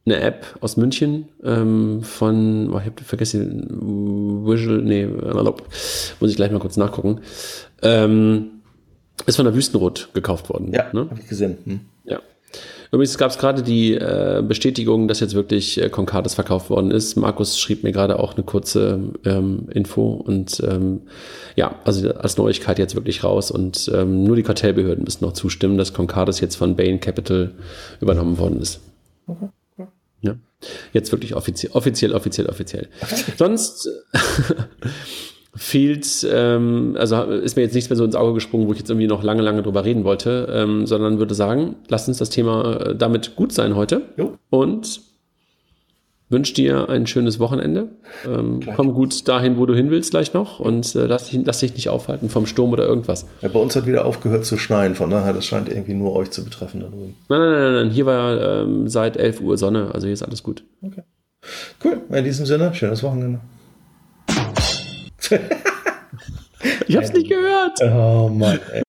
eine App aus München ähm, von, oh, ich habe vergessen, Visual, nee, muss ich gleich mal kurz nachgucken. Ähm, ist von der Wüstenrot gekauft worden. Ja, ne? habe ich gesehen. Hm. Ja. Übrigens gab es gerade die äh, Bestätigung, dass jetzt wirklich äh, Concardis verkauft worden ist. Markus schrieb mir gerade auch eine kurze ähm, Info und ähm, ja, also als Neuigkeit jetzt wirklich raus und ähm, nur die Kartellbehörden müssen noch zustimmen, dass Concardis jetzt von Bain Capital übernommen worden ist. Okay. Ja. Jetzt wirklich offiziell, offiziell, offiziell, offiziell. Sonst [laughs] fehlt, ähm, also ist mir jetzt nichts mehr so ins Auge gesprungen, wo ich jetzt irgendwie noch lange, lange drüber reden wollte, ähm, sondern würde sagen, lass uns das Thema äh, damit gut sein heute. Jo. Und wünsche dir ein schönes Wochenende. Ähm, komm gut dahin, wo du hin willst, gleich noch. Und äh, lass, dich, lass dich nicht aufhalten vom Sturm oder irgendwas. Ja, bei uns hat wieder aufgehört zu schneien, von daher, das scheint irgendwie nur euch zu betreffen. Nein, nein, nein, nein. Hier war ähm, seit 11 Uhr Sonne, also hier ist alles gut. Okay. Cool. In diesem Sinne, schönes Wochenende. Ich hab's nicht gehört. Oh Mann, ey.